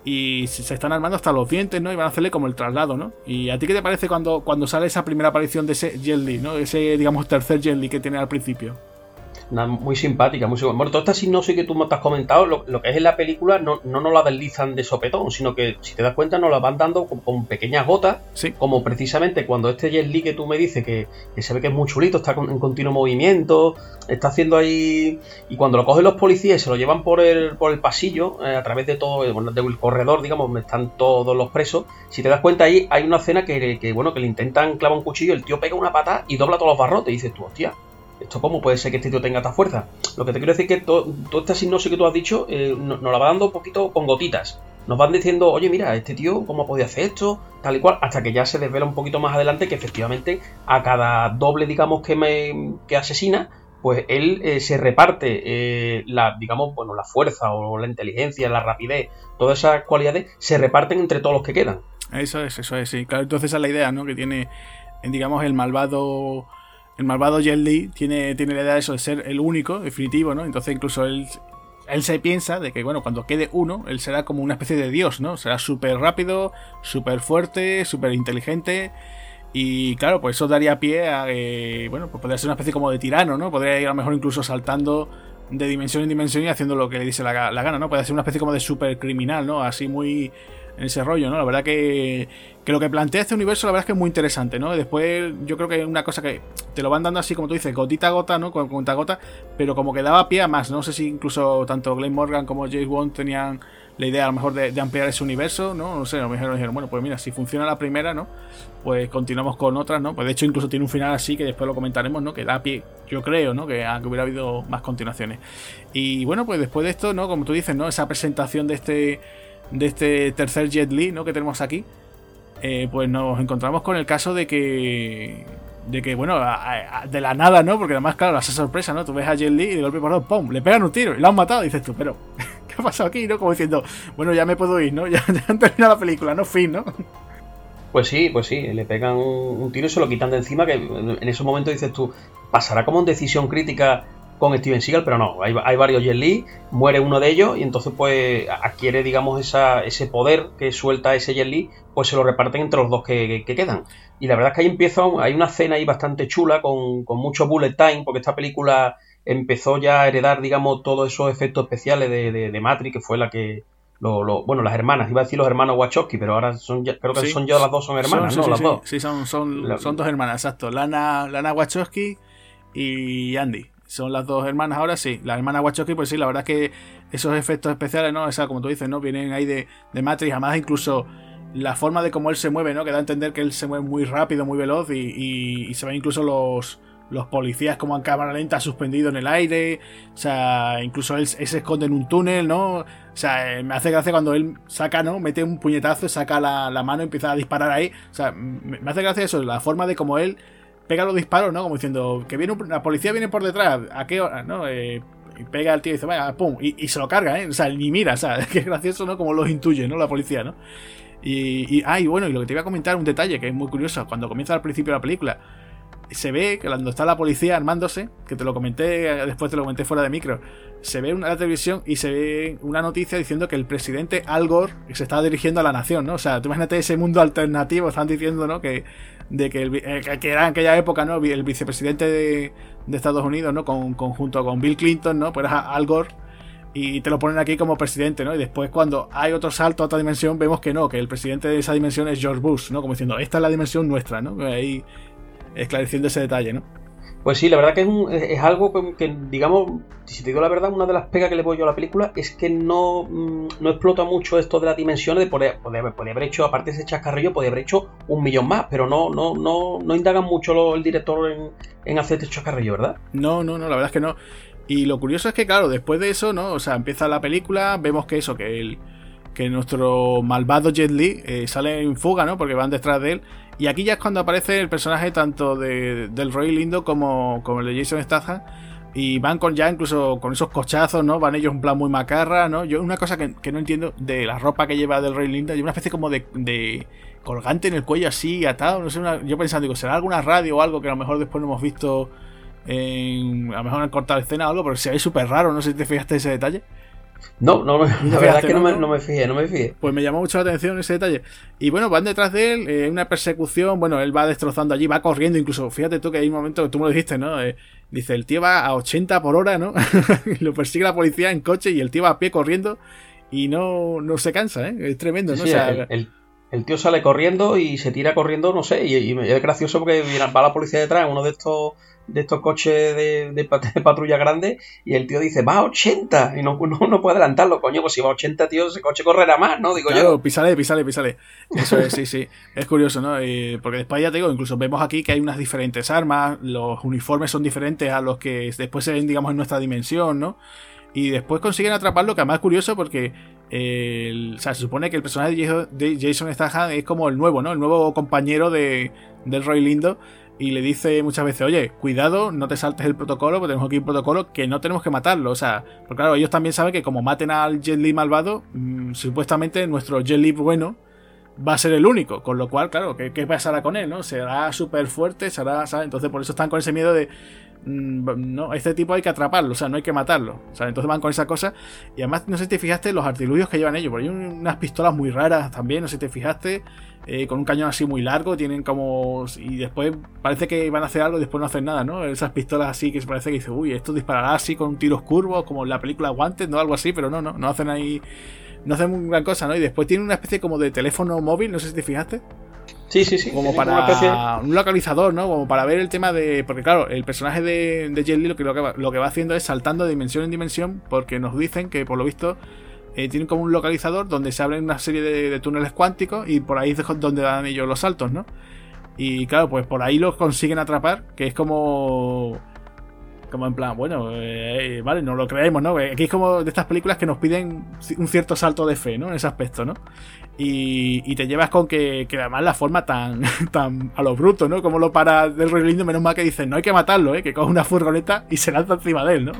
y se están armando hasta los dientes, ¿no? Y van a hacerle como el traslado, ¿no? ¿Y a ti qué te parece cuando, cuando sale esa primera aparición de ese Jelly, ¿no? Ese, digamos, tercer Jelly que tiene al principio muy simpática, muy simpática. Bueno, toda esta sinopsis que tú me has comentado, lo, que es en la película, no, no nos la deslizan de sopetón, sino que, si te das cuenta, nos la van dando con, pequeñas gotas, como precisamente cuando este Jet Li que tú me dices, que, se ve que es muy chulito, está en continuo movimiento, está haciendo ahí... Y cuando lo cogen los policías y se lo llevan por el, por el pasillo, eh, a través de todo, bueno, del corredor, digamos, donde están todos los presos, si te das cuenta ahí, hay una escena que, que bueno, que le intentan clavar un cuchillo, el tío pega una pata y dobla todos los barrotes, y dices tú, hostia, ¿Esto cómo puede ser que este tío tenga esta fuerza? Lo que te quiero decir es que toda esta sinopsis que tú has dicho eh, nos, la va dando un poquito con gotitas. Nos van diciendo, oye, mira, este tío, ¿cómo podía hacer esto? Tal y cual, hasta que ya se desvela un poquito más adelante que efectivamente a cada doble, digamos, que me asesina, pues él eh, se reparte eh, la, digamos, bueno, la fuerza o la inteligencia, la rapidez, todas esas cualidades se reparten entre todos los que quedan. Eso es, eso es, sí. Claro, entonces esa es la idea, ¿no? Que tiene, digamos, el malvado el malvado Jet tiene, tiene la idea de eso, de ser el único, definitivo, ¿no? Entonces incluso él, él se piensa de que, bueno, cuando quede uno, él será como una especie de dios, ¿no? Será súper rápido, súper fuerte, súper inteligente. Y claro, pues eso daría pie a, eh, bueno, pues podría ser una especie como de tirano, ¿no? Podría ir a lo mejor incluso saltando de dimensión en dimensión y haciendo lo que le dice la, la gana, ¿no? Puede ser una especie como de super criminal, ¿no? Así muy en ese rollo, ¿no? La verdad que, que lo que plantea este universo, la verdad es que es muy interesante, ¿no? Después, yo creo que es una cosa que te lo van dando así, como tú dices, gotita a gota, ¿no? Con gota a gota, pero como que daba pie a más. No sé si incluso tanto Glenn Morgan como James Bond tenían la idea a lo mejor de, ampliar ese universo, ¿no? No sé, a lo mejor dijeron, bueno, pues mira, si funciona la primera, ¿no? Pues continuamos con otras, ¿no? Pues de hecho incluso tiene un final así que después lo comentaremos, ¿no? Que da pie, yo creo, ¿no? Que, hubiera habido más continuaciones. Y bueno, pues después de esto, ¿no? Como tú dices, ¿no? Esa presentación de este de este tercer Jet Li, ¿no? Que tenemos aquí, eh, pues nos encontramos con el caso de que, de que, bueno, de la nada, ¿no? Porque además, claro, esa sorpresa, ¿no? Tú ves a Jet Li y de golpe por ¡pum! Le pegan un tiro y lo han matado. Dices tú, pero, ¿qué ha pasado aquí, no? Como diciendo, bueno, ya me puedo ir, ¿no? Ya, han terminado la película, no fin, ¿no? Pues sí, pues sí, le pegan un tiro y se lo quitan de encima, que en ese momento dices tú, ¿pasará como en decisión crítica con Steven Seagal, pero no, hay, varios Jet muere uno de ellos y entonces pues adquiere digamos esa, ese poder que suelta ese Jet pues se lo reparten entre los dos que, quedan. Y la verdad es que ahí empieza, hay una escena ahí bastante chula con, con mucho bullet time, porque esta película empezó ya a heredar digamos todos esos efectos especiales de, de, Matrix, que fue la que... Lo, bueno, las hermanas, iba a decir los hermanos Wachowski, pero ahora son creo que son ya las dos son hermanas, ¿no? las dos. Sí, son, son, son dos hermanas, exacto. Lana, Lana Wachowski y Andy. son las dos hermanas ahora, sí. La hermana Wachowski, pues sí, la verdad es que esos efectos especiales, ¿no? O sea, como tú dices, ¿no? Vienen ahí de, de Matrix, además incluso la forma de cómo él se mueve, ¿no? Que da a entender que él se mueve muy rápido, muy veloz y, y, se ven incluso los, los policías como en cámara lenta suspendido en el aire. O sea, incluso él, se esconde en un túnel, ¿no? O sea, eh, me hace gracia cuando él saca, ¿no? Mete un puñetazo, saca la, la mano y empieza a disparar ahí. O sea, me, hace gracia eso, la forma de cómo él pega los disparos, ¿no? Como diciendo, que viene la policía viene por detrás, ¿a qué hora? ¿No? Eh, y pega al tío y dice, vaya, pum, y, se lo carga, ¿eh? O sea, ni mira, o sea, que es gracioso, ¿no? Como los intuye, ¿no? La policía, ¿no? Y, y, ah, y bueno, y lo que te iba a comentar, un detalle que es muy curioso, cuando comienza al principio de la película, se ve que cuando está la policía armándose, que te lo comenté, después te lo comenté fuera de micro, se ve una, la televisión y se ve una noticia diciendo que el presidente Al Gore se estaba dirigiendo a la nación, ¿no? O sea, tú imagínate ese mundo alternativo, están diciendo, ¿no? Que, de que, el, eh, que era en aquella época, ¿no? El vicepresidente de, de Estados Unidos, ¿no? Con, junto con Bill Clinton, ¿no? Pues era Al Gore y te lo ponen aquí como presidente, ¿no? Y después cuando hay otro salto a otra dimensión vemos que no, que el presidente de esa dimensión es George Bush, ¿no? Como diciendo, esta es la dimensión nuestra, ¿no? Ahí esclareciendo ese detalle, ¿no? Pues sí, la verdad que es, un, es, algo que, digamos, si te digo la verdad, una de las pegas que le voy yo a la película es que no, mm, no explota mucho esto de las dimensiones, de poder, poder, haber hecho, aparte de ese chascarrillo, podría haber hecho un millón más, pero no, no, no, no indagan mucho el director en, en hacer este chascarrillo, ¿verdad? No, no, no, la verdad es que no. Y lo curioso es que, claro, después de eso, ¿no? O sea, empieza la película, vemos que eso, que el, que nuestro malvado Jet Li eh, sale en fuga, ¿no? Porque van detrás de él. Y aquí ya es cuando aparece el personaje tanto de, del Roy Lindo como, como el de Jason Statham. Y van con ya incluso con esos cochazos, ¿no? Van ellos en plan muy macarra, ¿no? Yo una cosa que, no entiendo de la ropa que lleva del Roy Lindo, hay una especie como de, de colgante en el cuello así, atado, no sé, yo pensando, digo, ¿será alguna radio o algo que a lo mejor después no hemos visto en, a lo mejor en cortar escena o algo, pero se ve súper raro, no sé si te fijaste ese detalle. No, no, la verdad es que no, me, no me fijé, no me fijé. Pues me llamó mucho la atención ese detalle. Y bueno, van detrás de él, en una persecución, bueno, él va destrozando allí, va corriendo, incluso, fíjate tú que hay un momento que tú me lo dijiste, ¿no? Eh, dice, el tío va a 80 por hora, ¿no? lo persigue la policía en coche y el tío va a pie corriendo y no, no se cansa, ¿eh? Es tremendo, ¿no? o sea, el, el, tío sale corriendo y se tira corriendo, no sé, y, y es gracioso porque va la policía detrás, uno de estos de estos coches de, de, patrulla grande y el tío dice, va a 80 y no, no, puede adelantarlo, coño, pues si va a 80, tío, ese coche correrá más, ¿no? Digo claro, yo. Písale, písale, písale. Eso es, sí, sí. Es curioso, ¿no? porque después ya te digo, incluso vemos aquí que hay unas diferentes armas, los uniformes son diferentes a los que después se ven, digamos, en nuestra dimensión, ¿no? Y después consiguen atraparlo, que además es curioso porque el, o sea, se supone que el personaje de Jason Statham es como el nuevo, ¿no? El nuevo compañero de, del Roy Lindo y le dice muchas veces, oye, cuidado, no te saltes el protocolo, porque tenemos aquí un protocolo que no tenemos que matarlo. O sea, porque claro, ellos también saben que como maten al Jet Li malvado, mm, supuestamente nuestro Jet Li bueno va a ser el único. Con lo cual, claro, ¿qué, qué pasará con él? ¿no? Será súper fuerte, será, ¿sabes? Entonces por eso están con ese miedo de, no, este tipo hay que atraparlo, o sea, no hay que matarlo. O sea, entonces van con esa cosa. Y además, no sé si te fijaste los artilugios que llevan ellos, porque hay unas pistolas muy raras también, no sé si te fijaste. Eh, con un cañón así muy largo, tienen como... Y después parece que van a hacer algo y después no hacen nada, ¿no? Esas pistolas así que parece que dice, uy, esto disparará así con tiros curvos, como en la película Guantes, ¿no? Algo así, pero no, no, no hacen ahí... No hacen gran cosa, ¿no? Y después tienen una especie como de teléfono móvil, no sé si te fijaste. Sí, sí, sí. Como para un localizador, ¿no? Como para ver el tema de. Porque claro, el personaje de, de lo que, lo, que va, lo que va haciendo es saltando de dimensión en dimensión. Porque nos dicen que por lo visto eh, tienen como un localizador donde se abren una serie de, túneles cuánticos y por ahí es donde dan ellos los saltos, ¿no? Y claro, pues por ahí los consiguen atrapar, que es como... Como en plan, bueno, eh, vale, no lo creemos, ¿no? Aquí es como de estas películas que nos piden un cierto salto de fe, ¿no? En ese aspecto, ¿no? Y, te llevas con que, que, además la forma tan, tan a lo bruto, ¿no? Como lo para del Rey Lindo, menos mal que dicen, no hay que matarlo, ¿eh? Que coge una furgoneta y se lanza encima de él, ¿no?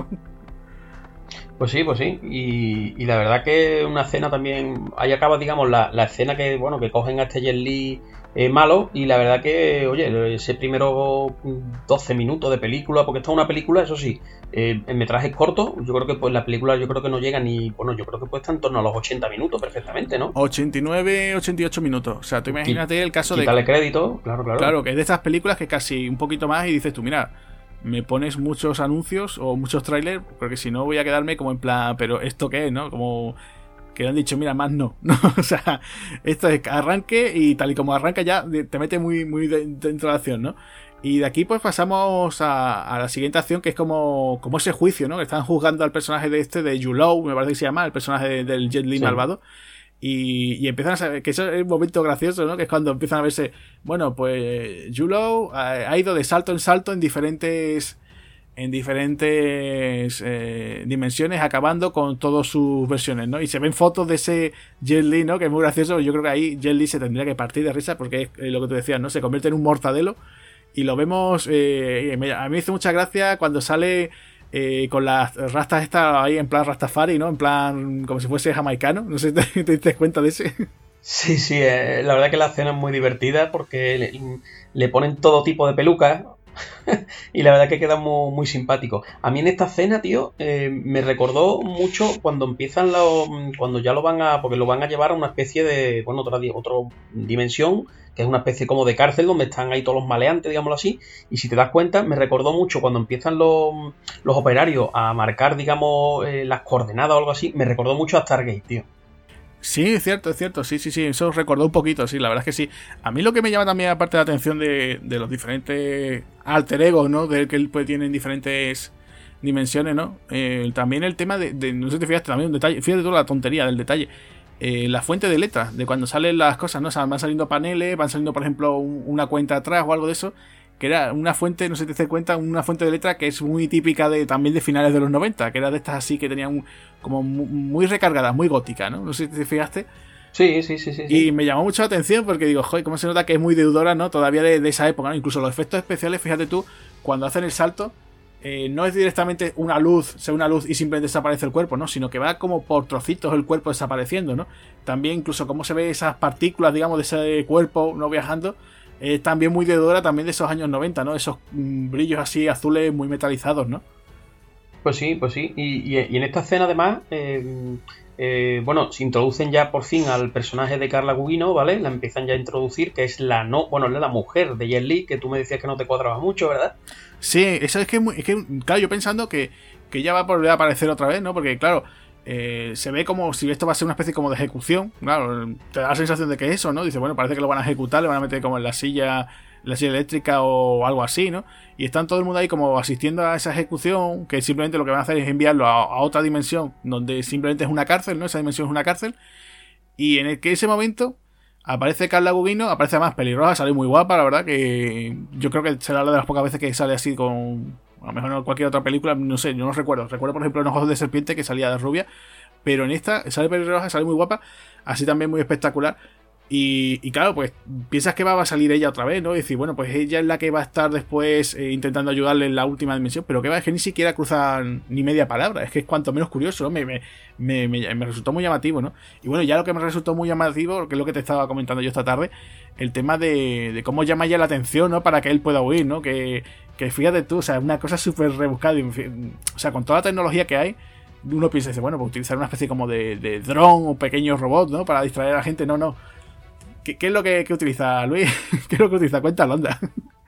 Pues sí, pues sí. Y, la verdad que una escena también. Ahí acaba, digamos, la, escena que, bueno, que cogen a este Li eh, malo. Y la verdad que, oye, ese primero 12 minutos de película, porque esta es una película, eso sí, eh, en metrajes cortos, yo creo que pues la película yo creo que no llega ni. Bueno, yo creo que puede estar en torno a los 80 minutos perfectamente, ¿no? 89, 88 minutos. O sea, tú imagínate el caso de. Dale crédito, claro, claro. Claro, que es de estas películas que casi un poquito más y dices tú, mira me pones muchos anuncios o muchos trailers, porque si no voy a quedarme como en plan, pero ¿esto qué es, no? Como que han dicho, mira, más no, ¿no? O sea, esto es arranque y tal y como arranca ya te mete muy, muy dentro de la acción, ¿no? Y de aquí pues pasamos a, la siguiente acción que es como, como ese juicio, ¿no? Que están juzgando al personaje de este, de Yulou, me parece que se llama, el personaje del Jet Li malvado. Y, y, empiezan a saber, que eso es un momento gracioso, ¿no? Que es cuando empiezan a verse, bueno, pues Yulou ha ido de salto en salto en diferentes en diferentes eh, dimensiones, acabando con todas sus versiones, ¿no? Y se ven fotos de ese Jet Li, ¿no? Que es muy gracioso. Yo creo que ahí Jet Li se tendría que partir de risa porque es lo que te decías, ¿no? Se convierte en un mortadelo y lo vemos. Eh, a mí me hizo mucha gracia cuando sale eh, con las rastas estas ahí en plan Rastafari, ¿no? En plan como si fuese jamaicano. No sé si te, diste cuenta de ese. Sí, sí, la verdad que la escena es muy divertida porque le, le ponen todo tipo de pelucas y la verdad que queda muy, simpático. A mí en esta escena, tío, eh, me recordó mucho cuando empiezan los. cuando ya lo van a. porque lo van a llevar a una especie de. bueno, otra, otra dimensión, que es una especie como de cárcel donde están ahí todos los maleantes, digámoslo así. Y si te das cuenta, me recordó mucho cuando empiezan los, los operarios a marcar, digamos, eh, las coordenadas o algo así, me recordó mucho a Stargate, tío. Sí, es cierto, es cierto, sí, sí, sí, eso recordó un poquito, sí, la verdad es que sí. A mí lo que me llama también, aparte de la atención de, los diferentes alter egos, ¿no? De que él pues tiene diferentes dimensiones, ¿no? Eh, también el tema de, no sé si te fijaste, también un detalle, fíjate toda la tontería del detalle. Eh, la fuente de letras, de cuando salen las cosas, ¿no? O sea, van saliendo paneles, van saliendo, por ejemplo, una cuenta atrás o algo de eso, que era una fuente, no sé si te das cuenta, una fuente de letra que es muy típica de también de finales de los 90, que era de estas así que tenían como muy recargadas, muy gótica, ¿no? No sé si te fijaste. Sí, sí, sí, sí. Y me llamó mucho la atención porque digo, joder, cómo se nota que es muy deudora, ¿no? Todavía de, esa época, ¿no? Incluso los efectos especiales, fíjate tú, cuando hacen el salto, eh, no es directamente una luz, sea una luz y simplemente desaparece el cuerpo, ¿no? Sino que va como por trocitos el cuerpo desapareciendo, ¿no? También incluso cómo se ve esas partículas, digamos, de ese cuerpo no viajando, es también muy deudora también de esos años 90, ¿no? Esos mm, brillos así azules muy metalizados, ¿no? Pues sí, pues sí. Y, en esta escena además, eh, eh, bueno, se introducen ya por fin al personaje de Carla Gugino, ¿vale? La empiezan ya a introducir, que es la no, bueno, la mujer de Jet Li, que tú me decías que no te cuadraba mucho, ¿verdad? Sí, eso es que, es que claro, yo pensando que, que ya va a volver a aparecer otra vez, ¿no? Porque claro, eh, se ve como si esto va a ser una especie como de ejecución. Claro, te da la sensación de que eso, ¿no? Dice, bueno, parece que lo van a ejecutar, le van a meter como en la silla, la silla eléctrica o algo así, ¿no? Y están todo el mundo ahí como asistiendo a esa ejecución, que simplemente lo que van a hacer es enviarlo a, otra dimensión, donde simplemente es una cárcel, ¿no? Esa dimensión es una cárcel. Y en el que ese momento aparece Carla Gugino, aparece además pelirroja, sale muy guapa, la verdad, que yo creo que será una de las pocas veces que sale así con, a lo mejor en cualquier otra película, no sé, yo no recuerdo. Recuerdo, por ejemplo, en Ojos de Serpiente que salía de rubia. Pero en esta sale pelirroja, sale muy guapa. Así también muy espectacular. Y, claro, pues piensas que va a salir ella otra vez, ¿no? Y decir, bueno, pues ella es la que va a estar después eh, intentando ayudarle en la última dimensión, pero que va, es que ni siquiera cruzan ni media palabra, es que es cuanto menos curioso, ¿no? Me, me, me, me, resultó muy llamativo, ¿no? Y bueno, ya lo que me resultó muy llamativo, que es lo que te estaba comentando yo esta tarde, el tema de, de cómo llama ya la atención, ¿no? Para que él pueda huir, ¿no? Que, que fíjate tú, o sea, una cosa súper rebuscada, o sea, con toda la tecnología que hay, uno piensa, dice, bueno, pues utilizar una especie como de, de dron o pequeño robot, ¿no? Para distraer a la gente, no, no ¿Qué, es lo que, utiliza Luis? ¿Qué es lo que utiliza? Cuéntalo, anda.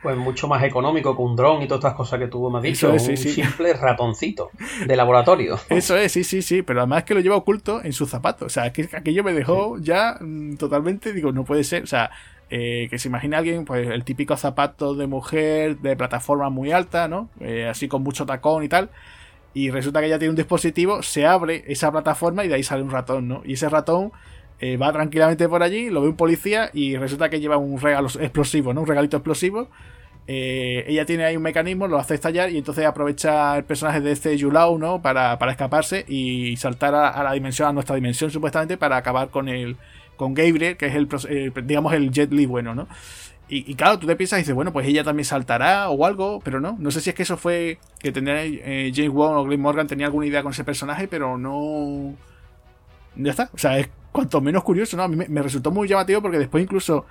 Pues mucho más económico que un dron y todas estas cosas que tú me has dicho. un simple ratoncito de laboratorio. Eso es, sí, sí, sí. Pero además que lo lleva oculto en sus zapatos. O sea, que aquello me dejó ya mm, totalmente. Digo, no puede ser. O sea, eh, que se imagine alguien, pues el típico zapato de mujer de plataforma muy alta, ¿no? Eh, así con mucho tacón y tal. Y resulta que ya tiene un dispositivo, se abre esa plataforma y de ahí sale un ratón, ¿no? Y ese ratón eh, va tranquilamente por allí, lo ve un policía y resulta que lleva un regalo explosivo, ¿no? Un regalito explosivo. Ella tiene ahí un mecanismo, lo hace estallar y entonces aprovecha el personaje de este Yulau, ¿no? Para, escaparse y saltar a, la dimensión, a nuestra dimensión supuestamente, para acabar con el con Gabriel, que es el, eh, digamos, el Jet Li bueno, ¿no? Y, claro, tú te piensas y dices, bueno, pues ella también saltará o algo, pero no. No sé si es que eso fue que tendría James Wong o Glenn Morgan tenía alguna idea con ese personaje, pero no. Ya está. O sea, es cuanto menos curioso, ¿no? A mí me, resultó muy llamativo porque después incluso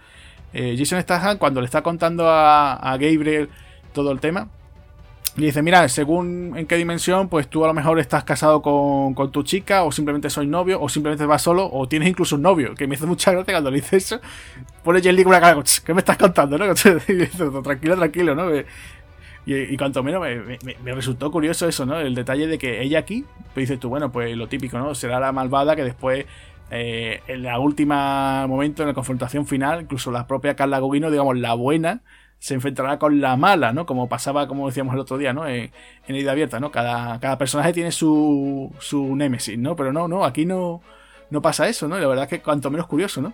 eh, Jason Statham, cuando le está contando a, Gabriel todo el tema, le dice, mira, según en qué dimensión, pues tú a lo mejor estás casado con, tu chica, o simplemente soy novio, o simplemente vas solo, o tienes incluso un novio, que me hace mucha gracia cuando le dice eso. Pone Jelly con una cara, ¿qué me estás contando? ¿no? tranquilo, tranquilo, ¿no? Y, cuanto menos me, resultó curioso eso, ¿no? El detalle de que ella aquí, pues dices tú, bueno, pues lo típico, ¿no? Será la malvada que después eh, en la última momento, en la confrontación final, incluso la propia Carla Gugino, digamos, la buena, se enfrentará con la mala, ¿no? Como pasaba, como decíamos el otro día, ¿no? En, en Ida Abierta, ¿no? Cada, cada personaje tiene su, su némesis, ¿no? Pero no, no, aquí no, no pasa eso, ¿no? Y la verdad es que cuanto menos curioso, ¿no?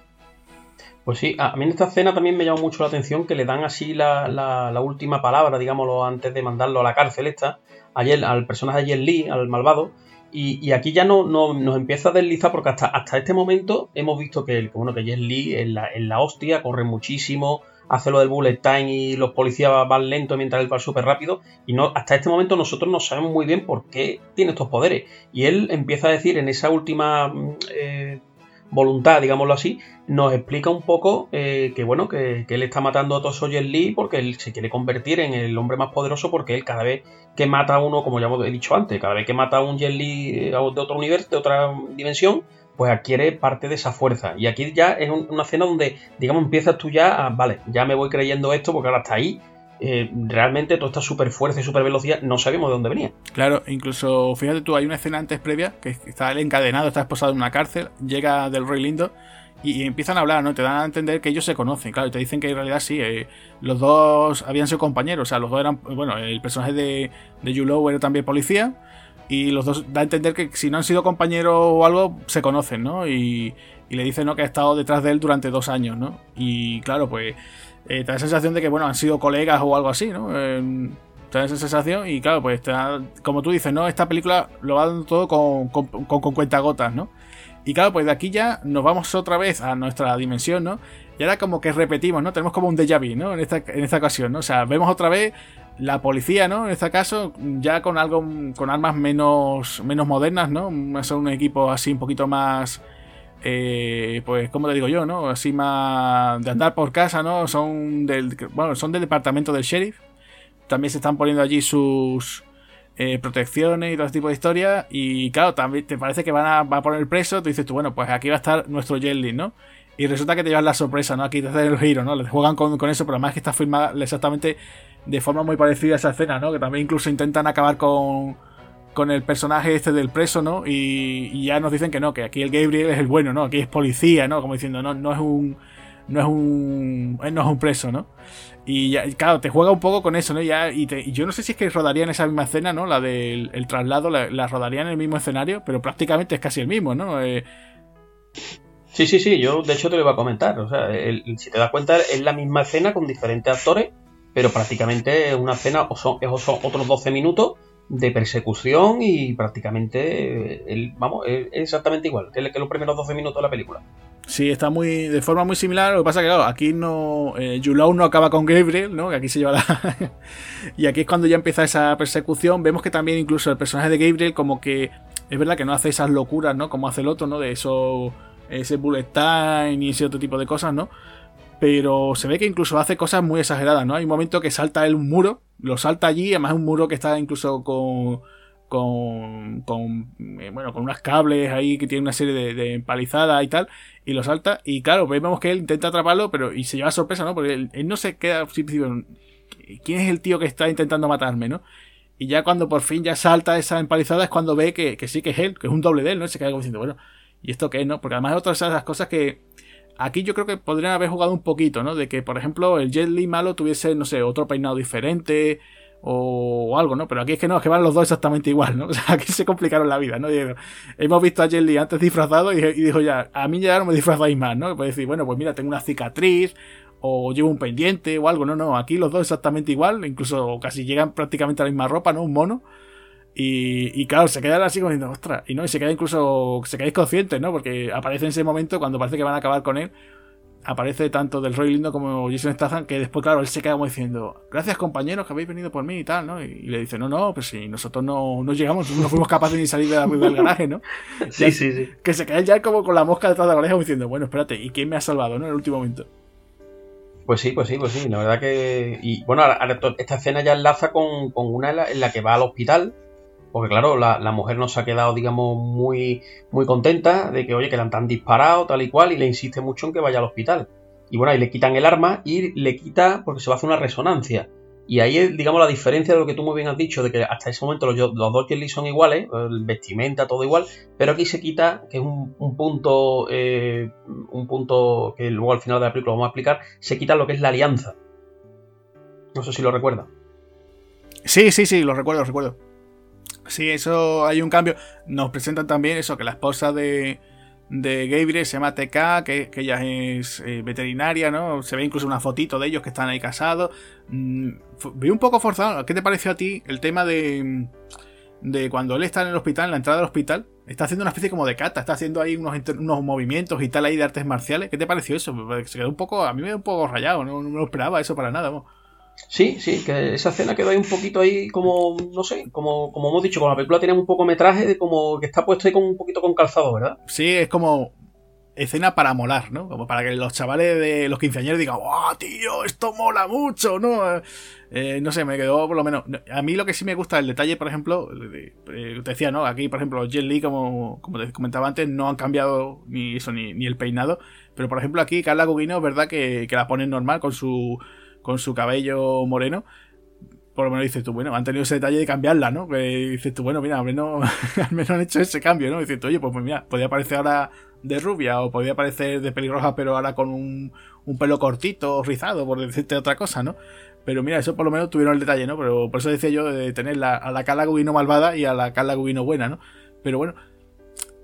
Pues sí, a mí en esta escena también me llama mucho la atención que le dan así la, la, última palabra, digámoslo, antes de mandarlo a la cárcel esta, ayer, al personaje de Lee, al malvado, y, aquí ya no, nos empieza a deslizar porque hasta, hasta este momento hemos visto que, bueno, que Lee en la, en la hostia, corre muchísimo, hace lo del bullet time y los policías van lento mientras él va súper rápido. Y no, hasta este momento nosotros no sabemos muy bien por qué tiene estos poderes. Y él empieza a decir en esa última mm, eh, voluntad, digámoslo así, nos explica un poco eh, que bueno, que, él está matando a todos Jet Lee porque él se quiere convertir en el hombre más poderoso porque él cada vez que mata a uno, como ya he dicho antes, cada vez que mata a un Jet Li eh, de otro universo, de otra dimensión, pues adquiere parte de esa fuerza. Y aquí ya es una escena donde, digamos, empiezas tú ya a, vale, ya me voy creyendo esto porque ahora está ahí. Eh, realmente toda esta super fuerza y super velocidad no sabemos de dónde venía. Claro, incluso fíjate tú, hay una escena antes previa que está él encadenado, está esposado en una cárcel, llega del Rey Lindo y, empiezan a hablar, ¿no? Te dan a entender que ellos se conocen, claro, y te dicen que en realidad sí, eh, los dos habían sido compañeros, o sea, los dos eran, bueno, el personaje de, de era también policía, y los dos da a entender que si no han sido compañeros o algo, se conocen, ¿no? Y, y le dicen, ¿no? Que ha estado detrás de él durante dos años, ¿no? Y claro, pues eh, te da la sensación de que, bueno, han sido colegas o algo así, ¿no? te da esa sensación y claro, pues como tú dices, ¿no? Esta película lo va dando todo con, con, con, con cuentagotas, ¿no? Y claro, pues de aquí ya nos vamos otra vez a nuestra dimensión, ¿no? Y ahora como que repetimos, ¿no? Tenemos como un déjà vu, ¿no? En esta, en esta ocasión, ¿no? O sea, vemos otra vez la policía, ¿no? En este caso, ya con algo, con armas menos, menos modernas, ¿no? Son un equipo así un poquito más... Eh, pues, ¿cómo te digo yo, no? Así más de andar por casa, ¿no? Son del, bueno, son del departamento del sheriff. También se están poniendo allí sus, eh, protecciones y todo ese tipo de historias. Y claro, también te parece que van a, a poner preso. Tú dices tú, bueno, pues aquí va a estar nuestro Jelly, ¿no? Y resulta que te llevas la sorpresa, ¿no? Aquí te hacen el giro, ¿no? Les juegan con, eso, pero además que está filmada exactamente de forma muy parecida a esa escena, ¿no? Que también incluso intentan acabar con, con el personaje este del preso, ¿no? Y, ya nos dicen que no, que aquí el Gabriel es el bueno, ¿no? Aquí es policía, ¿no? Como diciendo, no, no es un. No es un. no es un preso, ¿no? Y ya, claro, te juega un poco con eso, ¿no? Ya, y, yo no sé si es que rodarían esa misma escena, ¿no? La del el traslado, la, rodarían en el mismo escenario, pero prácticamente es casi el mismo, ¿no? Eh... Sí, sí, sí, yo de hecho te lo iba a comentar. O sea, si te das cuenta, es la misma escena con diferentes actores, pero prácticamente es una escena, o son, son otros 12 minutos de persecución y prácticamente, el, vamos, es exactamente igual que los primeros 12 minutos de la película. Sí, está muy de forma muy similar. Lo que pasa que, claro, aquí no. Eh, no acaba con Gabriel, ¿no? Que aquí se lleva la. y aquí es cuando ya empieza esa persecución. Vemos que también, incluso el personaje de Gabriel, como que. Es verdad que no hace esas locuras, ¿no? Como hace el otro, ¿no? De eso. Ese bullet time y ese otro tipo de cosas, ¿no? Pero se ve que incluso hace cosas muy exageradas, ¿no? Hay un momento que salta él un muro, lo salta allí, además un muro que está incluso con con, con eh, bueno, con unos cables ahí que tiene una serie de, empalizadas y tal, y lo salta, y claro, vemos que él intenta atraparlo, pero y se lleva sorpresa, ¿no? Porque él, no se queda, ¿quién es el tío que está intentando matarme, no? Y ya cuando por fin ya salta esa empalizada es cuando ve que, que sí que es él, que es un doble de él, ¿no? se queda como diciendo, bueno, ¿y esto qué no? Porque además es otra de esas cosas que aquí yo creo que podrían haber jugado un poquito, ¿no? De que, por ejemplo, el Jet Li malo tuviese, no sé, otro peinado diferente, o algo, ¿no? Pero aquí es que no, es que van los dos exactamente igual, ¿no? O sea, aquí se complicaron la vida, ¿no? hemos visto a Jelly antes disfrazado y, dijo ya, a mí ya no me disfrazáis más, ¿no? Puede decir, bueno, pues mira, tengo una cicatriz o llevo un pendiente o algo, no, no, aquí los dos exactamente igual, incluso casi llegan prácticamente a la misma ropa, ¿no? Un mono. Y, y claro, se quedan así como diciendo, ostras, y no, y se queda incluso, se quedáis conscientes, ¿no? Porque aparece en ese momento cuando parece que van a acabar con él aparece tanto del Roy Lindo como Jason Statham que después, claro, él se queda como diciendo, gracias compañeros que habéis venido por mí y tal, ¿no? Y, le dice, no, no, pues si nosotros no, no llegamos, no fuimos capaces ni salir del garaje, ¿no? sí, sí, sí. Que se queda ya como con la mosca detrás de la oreja diciendo, bueno, espérate, ¿y quién me ha salvado, no? En el último momento. Pues sí, pues sí, pues sí, la verdad que... Y bueno, esta escena ya enlaza con, con una en la que va al hospital porque claro, la, mujer no se ha quedado, digamos, muy, muy contenta de que, oye, que la han disparado, tal y cual, y le insiste mucho en que vaya al hospital. Y bueno, ahí le quitan el arma y le quita porque se va a hacer una resonancia. Y ahí es, digamos, la diferencia de lo que tú muy bien has dicho, de que hasta ese momento los, los dos Jelly son iguales, vestimenta, todo igual, pero aquí se quita, que es un, punto, eh, un punto que luego al final de la película vamos a explicar, se quita lo que es la alianza. No sé si lo recuerda. Sí, sí, sí, lo recuerdo, lo recuerdo. Sí, eso hay un cambio. Nos presentan también eso, que la esposa de, de Gabriel se llama TK, que, ella es eh, veterinaria, ¿no? Se ve incluso una fotito de ellos que están ahí casados. Mm, vi un poco forzado. ¿Qué te pareció a ti el tema de, de cuando él está en el hospital, en la entrada del hospital? Está haciendo una especie como de cata, está haciendo ahí unos, unos movimientos y tal ahí de artes marciales. ¿Qué te pareció eso? Se quedó un poco, a mí me dio un poco rayado, no, no me lo esperaba eso para nada. ¿no? Sí, sí, que esa escena quedó ahí un poquito ahí como, no sé, como, como hemos dicho, con la película tiene un poco metraje, de como que está puesto ahí con un poquito con calzado, ¿verdad? Sí, es como escena para molar, ¿no? Como para que los chavales de los quinceañeros digan, ¡wow, tío! Esto mola mucho, ¿no? Eh, no sé, me quedó por lo menos. A mí lo que sí me gusta el detalle, por ejemplo, te decía, ¿no? Aquí, por ejemplo, Jet Li, como, como te comentaba antes, no han cambiado ni eso, ni, ni el peinado. Pero por ejemplo, aquí Carla Gugino verdad que, que la ponen normal con su con su cabello moreno, por lo menos dices tú, bueno, han tenido ese detalle de cambiarla, ¿no? Que dices tú, bueno, mira, al menos, al menos han hecho ese cambio, ¿no? dices tú, oye, pues, mira, podría parecer ahora de rubia o podría parecer de pelirroja, pero ahora con un, un pelo cortito, rizado, por decirte otra cosa, ¿no? Pero mira, eso por lo menos tuvieron el detalle, ¿no? Pero por eso decía yo de tener a la Carla Gubino malvada y a la Carla Gubino buena, ¿no? Pero bueno,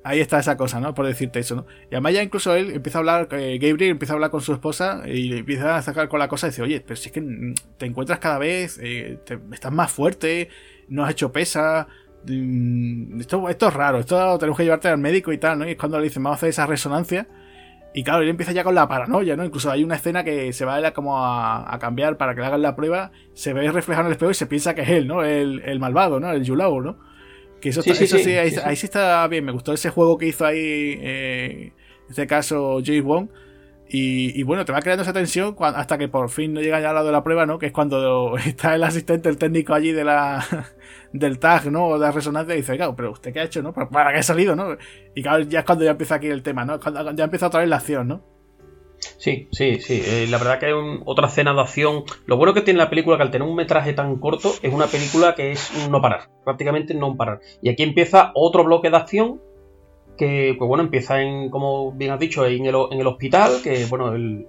Ahí está esa cosa, ¿no? Por decirte eso, ¿no? Y además ya incluso él empieza a hablar, eh, Gabriel empieza a hablar con su esposa y empieza a sacar con la cosa y dice, oye, pero si es que te encuentras cada vez, eh, estás más fuerte, no has hecho pesa, mm, esto, esto es raro, esto tenemos que llevarte al médico y tal, ¿no? Y es cuando le dicen, vamos a hacer esa resonancia. Y claro, él empieza ya con la paranoia, ¿no? Incluso hay una escena que se va a, como a, cambiar para que le hagan la prueba, se ve reflejado en el espejo y se piensa que es él, ¿no? El, el malvado, ¿no? El Yulao, ¿no? Que eso, sí, sí, ahí, sí, está bien. Me gustó ese juego que hizo ahí, eh, en este caso, James Wong. Y, bueno, te va creando esa tensión hasta que por fin no llega ya al lado de la prueba, ¿no? Que es cuando está el asistente, el técnico allí de la del tag, ¿no? O de la resonancia y dice, claro, pero usted qué ha hecho, ¿no? ¿Para qué ha salido, no? Y claro, ya es cuando ya empieza aquí el tema, ¿no? Cuando ya empieza otra vez la acción, ¿no? Sí, sí, sí. Eh, la verdad que hay otra escena de acción. Lo bueno que tiene la película, que al tener un metraje tan corto, es una película que es no parar. Prácticamente no parar. Y aquí empieza otro bloque de acción que, pues bueno, empieza en, como bien has dicho, en el, en el hospital, que bueno, él,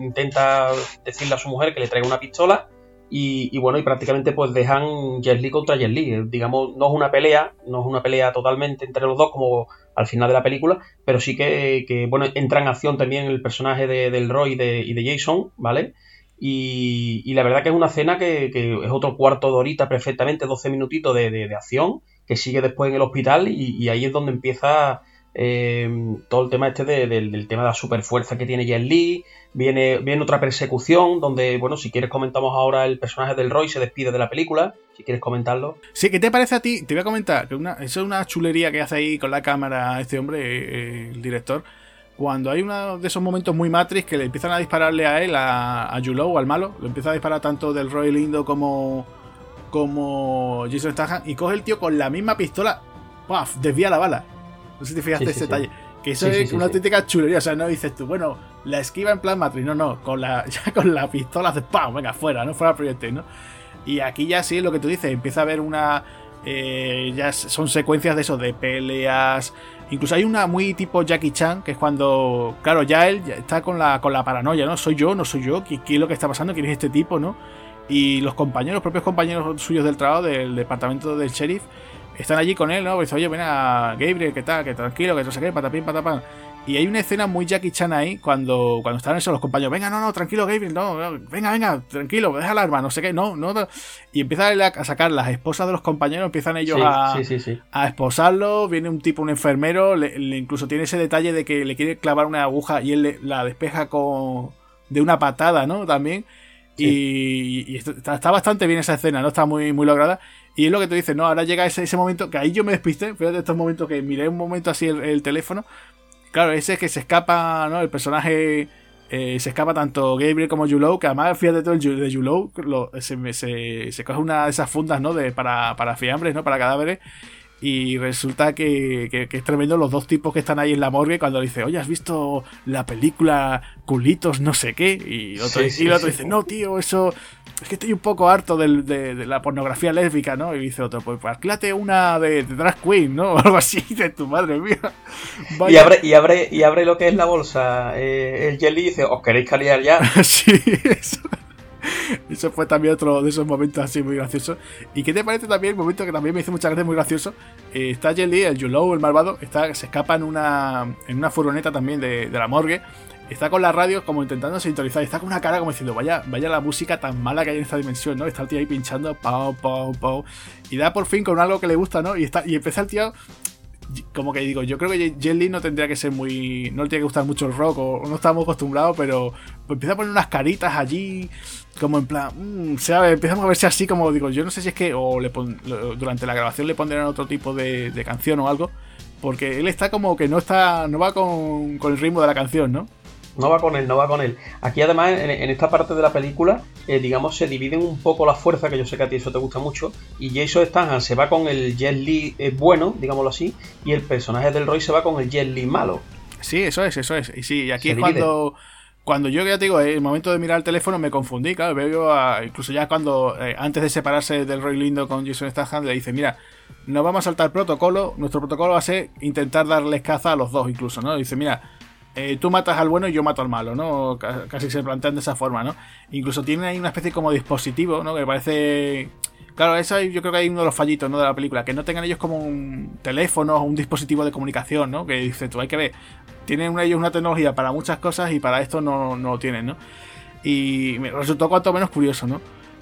intenta decirle a su mujer que le traiga una pistola y, bueno, y prácticamente pues dejan Jet contra Jet Li. Digamos, no es una pelea, no es una pelea totalmente entre los dos como al final de la película, pero sí que, bueno, entra en acción también el personaje de, del Roy y de, y de Jason, ¿vale? Y, la verdad que es una escena que, es otro cuarto de horita perfectamente, 12 minutitos de, acción, que sigue después en el hospital y, ahí es donde empieza eh, todo el tema este del tema de la superfuerza que tiene Jet Li, Viene, viene otra persecución donde, bueno, si quieres comentamos ahora el personaje del Roy se despide de la película, si quieres comentarlo. Sí, ¿qué te parece a ti? Te voy a comentar, que una, eso es una chulería que hace ahí con la cámara este hombre, eh, el director. Cuando hay uno de esos momentos muy Matrix que le empiezan a dispararle a él, a, a Yulo, al malo, le empieza a disparar tanto del Roy Lindo como, como Jason Statham, y coge el tío con la misma pistola, ¡paf! desvía la bala. No sé si te fijaste ese detalle. Que eso es una auténtica chulería. O sea, no dices tú, bueno, la esquiva en plan Matrix. No, no, con la, ya con la pistola haces ¡pam! Venga, fuera, ¿no? Fuera proyectil, ¿no? Y aquí ya sí, lo que tú dices, empieza a haber una. Eh, ya son secuencias de eso, de peleas. Incluso hay una muy tipo Jackie Chan, que es cuando, claro, ya él está con la, con la paranoia, ¿no? Soy yo, no soy yo, ¿qué, es lo que está pasando? ¿Quién es este tipo, no? Y los compañeros, los propios compañeros suyos del trabajo, del departamento del sheriff, están allí con él, ¿no? Pues oye, ven a Gabriel, ¿qué tal? Que tranquilo, que no sé qué, patapín, patapán. Y hay una escena muy Jackie Chan ahí cuando, cuando están esos los compañeros. Venga, no, no, tranquilo, Gabriel, no, venga, venga, tranquilo, deja el arma, no sé qué, no, no. Y empiezan a sacar las esposas de los compañeros, empiezan ellos a, a esposarlo. Viene un tipo, un enfermero, le, incluso tiene ese detalle de que le quiere clavar una aguja y él la despeja con de una patada, ¿no? También. Y, está, bastante bien esa escena, ¿no? Está muy, muy lograda. Y es lo que tú dices, ¿no? Ahora llega ese, ese momento que ahí yo me despisté. Fíjate estos momentos que miré un momento así el, teléfono. Claro, ese es que se escapa, ¿no? El personaje eh, se escapa tanto Gabriel como Yulow, que además, fíjate todo el de Yulow, se, se, se, coge una de esas fundas, ¿no? De, para, para fiambres, ¿no? Para cadáveres. Y resulta que, que, es tremendo los dos tipos que están ahí en la morgue cuando dice, oye, ¿has visto la película Culitos no sé qué? Y, otro, y el otro dice, no, tío, eso... Es que estoy un poco harto de, de, la pornografía lésbica, ¿no? Y dice otro, pues alquílate una de, drag queen, ¿no? O algo así de tu madre mía. Y, abre, y, abre, y abre lo que es la bolsa. Eh, el Jelly dice, ¿os queréis caliar ya? sí, eso. Eso fue también otro de esos momentos así muy graciosos. ¿Y qué te parece también el momento que también me hizo muchas gracias, muy gracioso? Eh, está Jelly, el Yulou, el malvado, está, se escapa en una, en una furgoneta también de, de la morgue está con la radio como intentando sintonizar. Está con una cara como diciendo, vaya, vaya la música tan mala que hay en esta dimensión, ¿no? Está el tío ahí pinchando, pau, pau, pau. Y da por fin con algo que le gusta, ¿no? Y, está, y empieza el tío como que digo, yo creo que Jelly no tendría que ser muy. No le tiene que gustar mucho el rock, o no estamos acostumbrados, pero empieza a poner unas caritas allí, como en plan. Mmm, ¿sabe? Empezamos a verse así, como digo, yo no sé si es que. O le durante la grabación le pondrán otro tipo de, canción o algo, porque él está como que no está. No va con, con el ritmo de la canción, ¿no? No va con él, no va con él. Aquí además, en, esta parte de la película, eh, digamos, se dividen un poco la fuerza, que yo sé que a ti eso te gusta mucho, y Jason Statham se va con el Jet Li eh, bueno, digámoslo así, y el personaje del Roy se va con el Jet Li malo. Sí, eso es, eso es. Y sí, y aquí es cuando... Cuando yo ya te digo, en el momento de mirar el teléfono me confundí, claro, veo a, incluso ya cuando, eh, antes de separarse del Roy Lindo con Jason Statham, le dice, mira, no vamos a saltar protocolo, nuestro protocolo va a ser intentar darles caza a los dos incluso, ¿no? Dice, mira, eh, tú matas al bueno y yo mato al malo, ¿no? Casi se plantean de esa forma, ¿no? Incluso tiene ahí una especie como dispositivo, ¿no? Que parece... Claro, eso yo creo que hay uno de los fallitos, ¿no? De la película, que no tengan ellos como un teléfono o un dispositivo de comunicación, ¿no? Que dice tú, hay que ver, tienen ellos una tecnología para muchas cosas y para esto no, no lo tienen, ¿no? Y me resultó cuanto menos curioso, ¿no?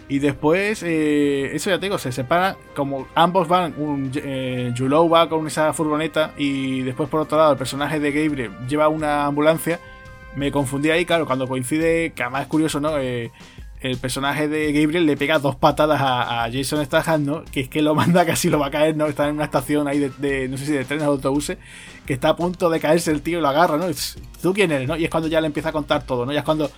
Y después, eh, eso ya te digo, se separa, como ambos van, un, eh, va con esa furgoneta y después por otro lado el personaje de Gabriel lleva una ambulancia, me confundí ahí, claro, cuando coincide, que además es curioso, ¿no? Eh, el personaje de Gabriel le pega dos patadas a, Jason Statham, ¿no? Que es que lo manda casi lo va a caer, ¿no? Está en una estación ahí de, no sé si de trenes o autobuses, que está a punto de caerse el tío y lo agarra, ¿no? ¿Tú quién eres, no? Y es cuando ya le empieza a contar todo, ¿no? Ya es cuando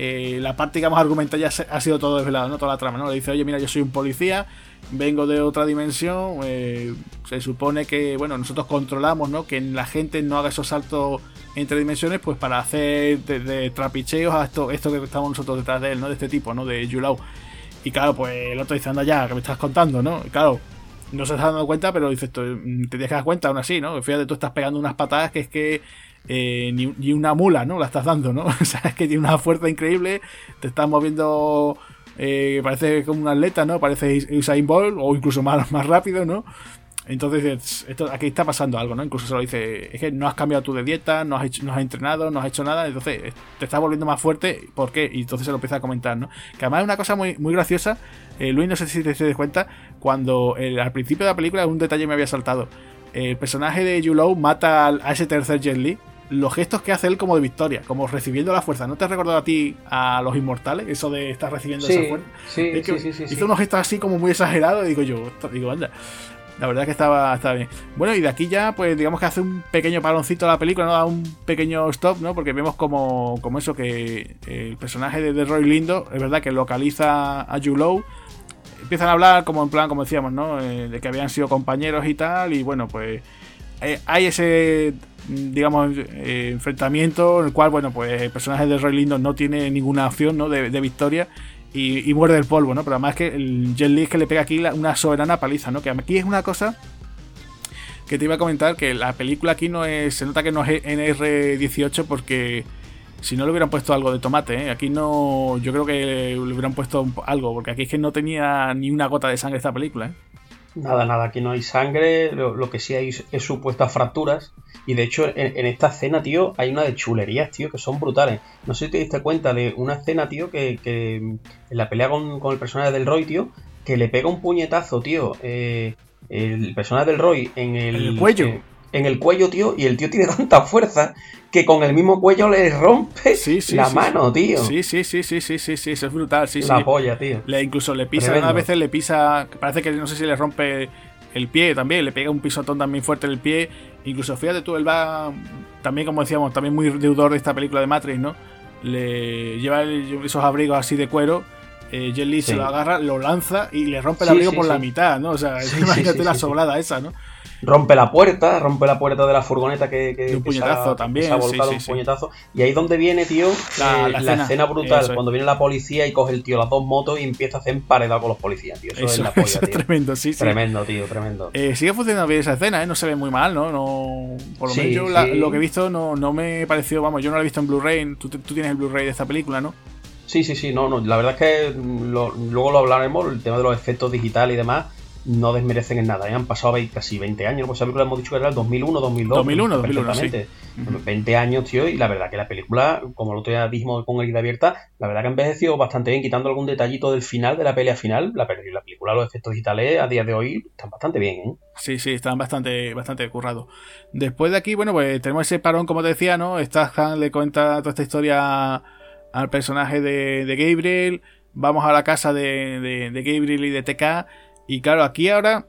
eh, la parte, digamos, argumental ya ha sido todo desvelado, ¿no? Toda la trama, ¿no? Le dice, oye, mira, yo soy un policía, vengo de otra dimensión, eh, se supone que, bueno, nosotros controlamos, ¿no? Que la gente no haga esos saltos entre dimensiones, pues para hacer de, trapicheos a esto, esto que estamos nosotros detrás de él, ¿no? De este tipo, ¿no? De Yulau. Y claro, pues el otro dice, anda ya, que me estás contando, ¿no? Y claro, no se está dando cuenta, pero dices, te que dar cuenta aún así, ¿no? Fíjate, tú estás pegando unas patadas que es que eh, ni, una mula, ¿no? La estás dando, ¿no? o sea, es que tiene una fuerza increíble, te estás moviendo, eh, parece como un atleta, ¿no? Parece Usain Bolt o incluso más, más rápido, ¿no? Entonces, esto, aquí está pasando algo, ¿no? Incluso se lo dice, es que no has cambiado tú de dieta, no has, no has entrenado, no has hecho nada, entonces te estás volviendo más fuerte, ¿por qué? Y entonces se lo empieza a comentar, ¿no? Que además es una cosa muy, muy graciosa, eh, Luis, no sé si te, das cuenta, cuando al principio de la película un detalle me había saltado. El personaje de Yulou mata a ese tercer Jet Li los gestos que hace él como de victoria, como recibiendo la fuerza. ¿No te has recordado a ti a los inmortales? Eso de estar recibiendo esa fuerza. Sí, sí, sí, Hizo unos gestos así como muy exagerados y digo yo, digo, anda. La verdad es que estaba, estaba bien. Bueno, y de aquí ya, pues digamos que hace un pequeño paloncito a la película, ¿no? Da un pequeño stop, ¿no? Porque vemos como, como eso, que el personaje de, Roy Lindo, es verdad que localiza a Julow. Empiezan a hablar como en plan, como decíamos, ¿no? Eh, de que habían sido compañeros y tal. Y bueno, pues eh, hay ese digamos, eh, enfrentamiento en el cual, bueno, pues el personaje de Roy Lindo no tiene ninguna opción ¿no? de, victoria y, muerde el polvo, ¿no? Pero además que el Jet Li es que le pega aquí una soberana paliza, ¿no? Que aquí es una cosa que te iba a comentar, que la película aquí no es, se nota que no es NR18 porque si no le hubieran puesto algo de tomate, ¿eh? aquí no, yo creo que le hubieran puesto algo, porque aquí es que no tenía ni una gota de sangre esta película, ¿eh? Nada, nada, aquí no hay sangre, lo, que sí hay es supuestas fracturas. Y de hecho, en, esta escena, tío, hay una de chulerías, tío, que son brutales. No sé si te diste cuenta de una escena, tío, que, en la pelea con, el personaje del Roy, tío, que le pega un puñetazo, tío, eh, el personaje del Roy en el, cuello. Eh, en el cuello, tío, y el tío tiene tanta fuerza que con el mismo cuello le rompe la mano, tío. Sí, sí, sí, sí, sí, sí, sí, eso es brutal, sí, la polla, tío. Le, incluso le pisa, a veces le pisa, parece que no sé si le rompe el pie también, le pega un pisotón también fuerte en el pie. Incluso fíjate tú, él va, también como decíamos, también muy deudor de esta película de Matrix, ¿no? Le lleva esos abrigos así de cuero. Eh, Jet se lo agarra, lo lanza y le rompe el abrigo por la mitad, ¿no? O sea, imagínate la soblada esa, ¿no? rompe la puerta, rompe la puerta de la furgoneta que, que, un puñetazo también, se ha volcado un puñetazo. Y ahí es donde viene, tío, la, eh, escena, brutal, cuando viene la policía y coge el tío las dos motos y empieza a hacer emparedado con los policías, tío. Eso, es la polla, tío. tremendo, sí, sí. Tremendo, tío, tremendo. Eh, sigue funcionando bien esa escena, ¿eh? No se ve muy mal, ¿no? no por lo menos yo lo que he visto no, no me pareció, vamos, yo no lo he visto en Blu-ray. Tú, tú tienes el Blu-ray de esta película, ¿no? Sí, sí, sí, no, no, la verdad es que luego lo hablaremos, el tema de los efectos digitales y demás, no desmerecen en nada. ¿eh? Han pasado casi 20 años, pues esa película hemos dicho que era el 2001, 2002. 2001, 2001, sí. 20 años, tío, y la verdad que la película, como lo otro dijimos con herida abierta, la verdad que ha envejecido bastante bien, quitando algún detallito del final, de la pelea final. La, la película, los efectos digitales a día de hoy están bastante bien, ¿eh? Sí, sí, están bastante, bastante currados. Después de aquí, bueno, pues tenemos ese parón, como te decía, ¿no? Statham le cuenta toda esta historia al personaje de, Gabriel. Vamos a la casa de, de Gabriel y de TK y claro, aquí ahora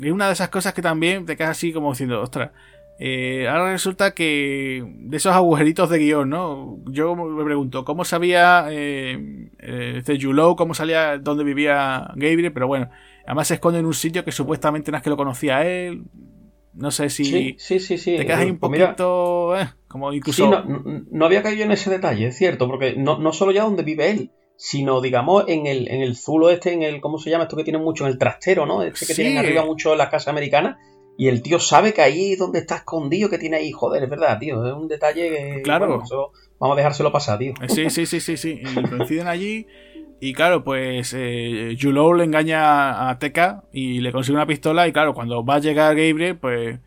es una de esas cosas que también te quedas así como diciendo, ostras, eh, ahora resulta que de esos agujeritos de guion, ¿no? Yo me pregunto, ¿cómo sabía eh, eh, este Yulo, cómo salía, dónde vivía Gabriel? Pero bueno, además se esconde en un sitio que supuestamente no es que lo conocía él. No sé si sí, sí, sí, te quedas ahí un pues poquito, como incluso... Sí, no, no, había caído en ese detalle, es cierto, porque no, no solo ya dónde vive él, sino digamos en el, en el zulo este, en el, ¿cómo se llama? Esto que tiene mucho en el trastero, ¿no? Este que tienen arriba mucho en las casas americanas. Y el tío sabe que ahí donde está escondido, que tiene ahí, joder, es verdad, tío. Es un detalle que. Claro. vamos a dejárselo pasar, tío. Eh, sí, sí, sí, sí, sí. Y coinciden allí. Y claro, pues eh, le engaña a Teca y le consigue una pistola. Y claro, cuando va a llegar Gabriel, pues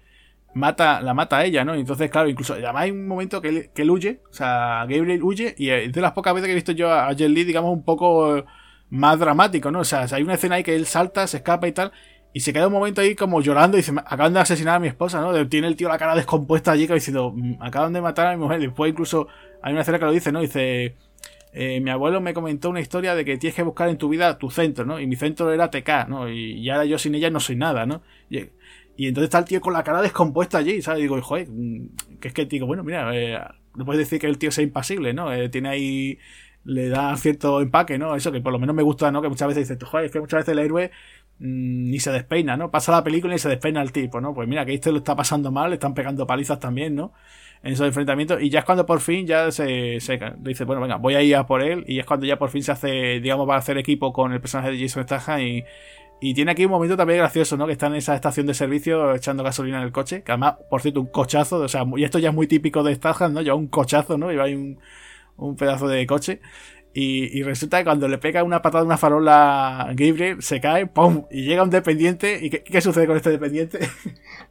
mata, la mata a ella, ¿no? Entonces, claro, incluso además hay un momento que él, que él huye, o sea, Gabriel huye, y es de las pocas veces que he visto yo a Jet Li, digamos, un poco más dramático, ¿no? O sea, hay una escena ahí que él salta, se escapa y tal, y se queda un momento ahí como llorando y dice, acaban de asesinar a mi esposa, ¿no? Tiene el tío la cara descompuesta allí, que diciendo, mm, acaban de matar a mi mujer. Después incluso hay una escena que lo dice, ¿no? Dice, eh, mi abuelo me comentó una historia de que tienes que buscar en tu vida tu centro, ¿no? Y mi centro era TK, ¿no? Y, y ahora yo sin ella no soy nada, ¿no? Y, entonces está el tío con la cara descompuesta allí, ¿sabes? Y digo, joder, mm, que es que digo, bueno, mira, eh, no puedes decir que el tío sea impasible, ¿no? Eh, tiene ahí, le da cierto empaque, ¿no? Eso que por lo menos me gusta, ¿no? Que muchas veces dices, joder, es que muchas veces el héroe mm, ni se despeina, ¿no? Pasa la película y se despeina el tipo, ¿no? Pues mira, que este lo está pasando mal, le están pegando palizas también, ¿no? En esos enfrentamientos. Y ya es cuando por fin ya se, se dice, bueno, venga, voy a ir a por él. Y es cuando ya por fin se hace, digamos, va a hacer equipo con el personaje de Jason Statham y y tiene aquí un momento también gracioso, ¿no? Que está en esa estación de servicio echando gasolina en el coche. Que además, por cierto, un cochazo. O sea, y esto ya es muy típico de Statham, ¿no? Lleva un cochazo, ¿no? Lleva ahí un, un pedazo de coche. Y, resulta que cuando le pega una patada a una farola a Gabriel, se cae, ¡pum! Y llega un dependiente. ¿Y qué, sucede con este dependiente?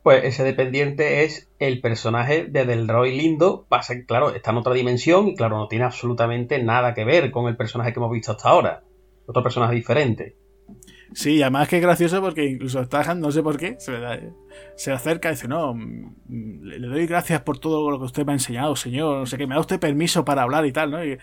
Pues ese dependiente es el personaje de Delroy Lindo. Pasa que, claro, está en otra dimensión y, claro, no tiene absolutamente nada que ver con el personaje que hemos visto hasta ahora. Otro personaje diferente. Sí, además que es gracioso porque incluso Stahan, no sé por qué, se, acerca y dice, no, mm, le doy gracias por todo lo que usted me ha enseñado, señor, no sé qué, me da usted permiso para hablar y tal, ¿no? Y,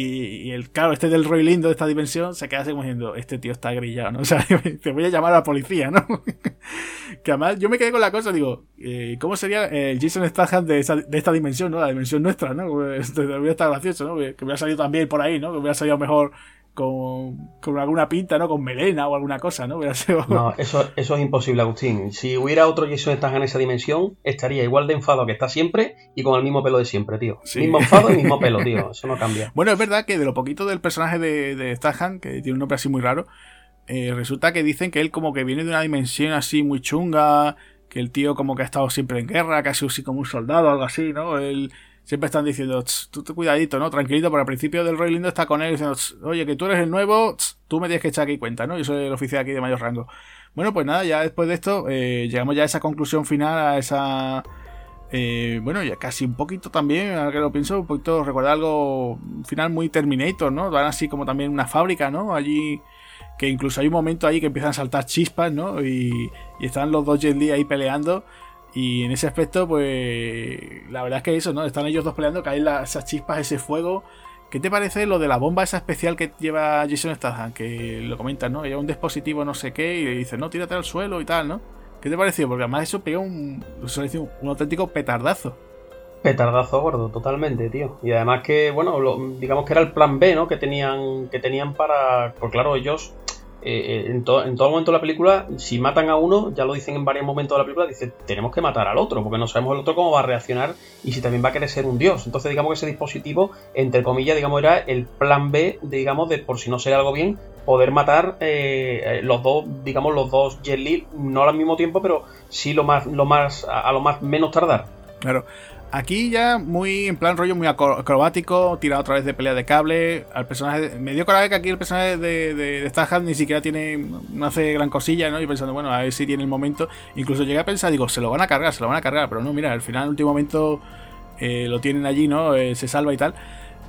y, el, claro, este del Roy Lindo de esta dimensión se queda así como diciendo, este tío está grillado, ¿no? O sea, te voy a llamar a la policía, ¿no? que además yo me quedé con la cosa, digo, eh, ¿cómo sería el Jason Statham de, de esta dimensión, ¿no? La dimensión nuestra, ¿no? Pues, hubiera estado gracioso, ¿no? Que hubiera salido también por ahí, ¿no? Que hubiera salido mejor con, alguna pinta, ¿no? Con melena o alguna cosa, ¿no? No, eso, eso es imposible, Agustín. Si hubiera otro Jason Statham en esa dimensión, estaría igual de enfado que está siempre y con el mismo pelo de siempre, tío. Mismo enfado y mismo pelo, tío. Eso no cambia. Bueno, es verdad que de lo poquito del personaje de, de Statham, que tiene un nombre así muy raro, eh, resulta que dicen que él como que viene de una dimensión así muy chunga, que el tío como que ha estado siempre en guerra, casi así como un soldado o algo así, ¿no? Él siempre están diciendo, tú te cuidadito, ¿no? Tranquilito, pero al principio del Roy Lindo está con él diciendo, oye, que tú eres el nuevo, tú me tienes que echar aquí cuenta, ¿no? Yo soy el oficial aquí de mayor rango. Bueno, pues nada, ya después de esto, eh, llegamos ya a esa conclusión final, a esa... Eh, bueno, ya casi un poquito también, ahora que lo pienso, un poquito recordar algo, final muy Terminator, ¿no? Van así como también una fábrica, ¿no? Allí, que incluso hay un momento ahí que empiezan a saltar chispas, ¿no? Y, y están los dos Jet Li ahí peleando. Y en ese aspecto, pues la verdad es que eso, ¿no? Están ellos dos peleando, caen esas chispas, ese fuego. ¿Qué te parece lo de la bomba esa especial que lleva Jason Statham? Que lo comentan, ¿no? Que lleva un dispositivo no sé qué y le dice, no, tírate al suelo y tal, ¿no? ¿Qué te pareció? Porque además eso pega un, un auténtico petardazo. Petardazo gordo, totalmente, tío. Y además que, bueno, digamos que era el plan B, ¿no? Que tenían, que tenían para... Pues claro, ellos eh, en, todo momento de la película, si matan a uno, ya lo dicen en varios momentos de la película, dice, tenemos que matar al otro, porque no sabemos el otro cómo va a reaccionar y si también va a querer ser un dios. Entonces, digamos que ese dispositivo, entre comillas, digamos, era el plan B, digamos, de por si no sale algo bien, poder matar eh, los dos, digamos, los dos Jet Li, no al mismo tiempo, pero sí lo más, lo más, a, lo más menos tardar. Claro. Aquí ya muy en plan rollo muy acrobático, tirado otra vez de pelea de cable. Al personaje. Me dio coraje que aquí el personaje de, de, de ni siquiera tiene. no hace gran cosilla, ¿no? Y pensando, bueno, a ver si tiene el momento. Incluso llegué a pensar, digo, se lo van a cargar, se lo van a cargar. Pero no, mira, al final, en último momento. Eh, lo tienen allí, ¿no? Eh, se salva y tal.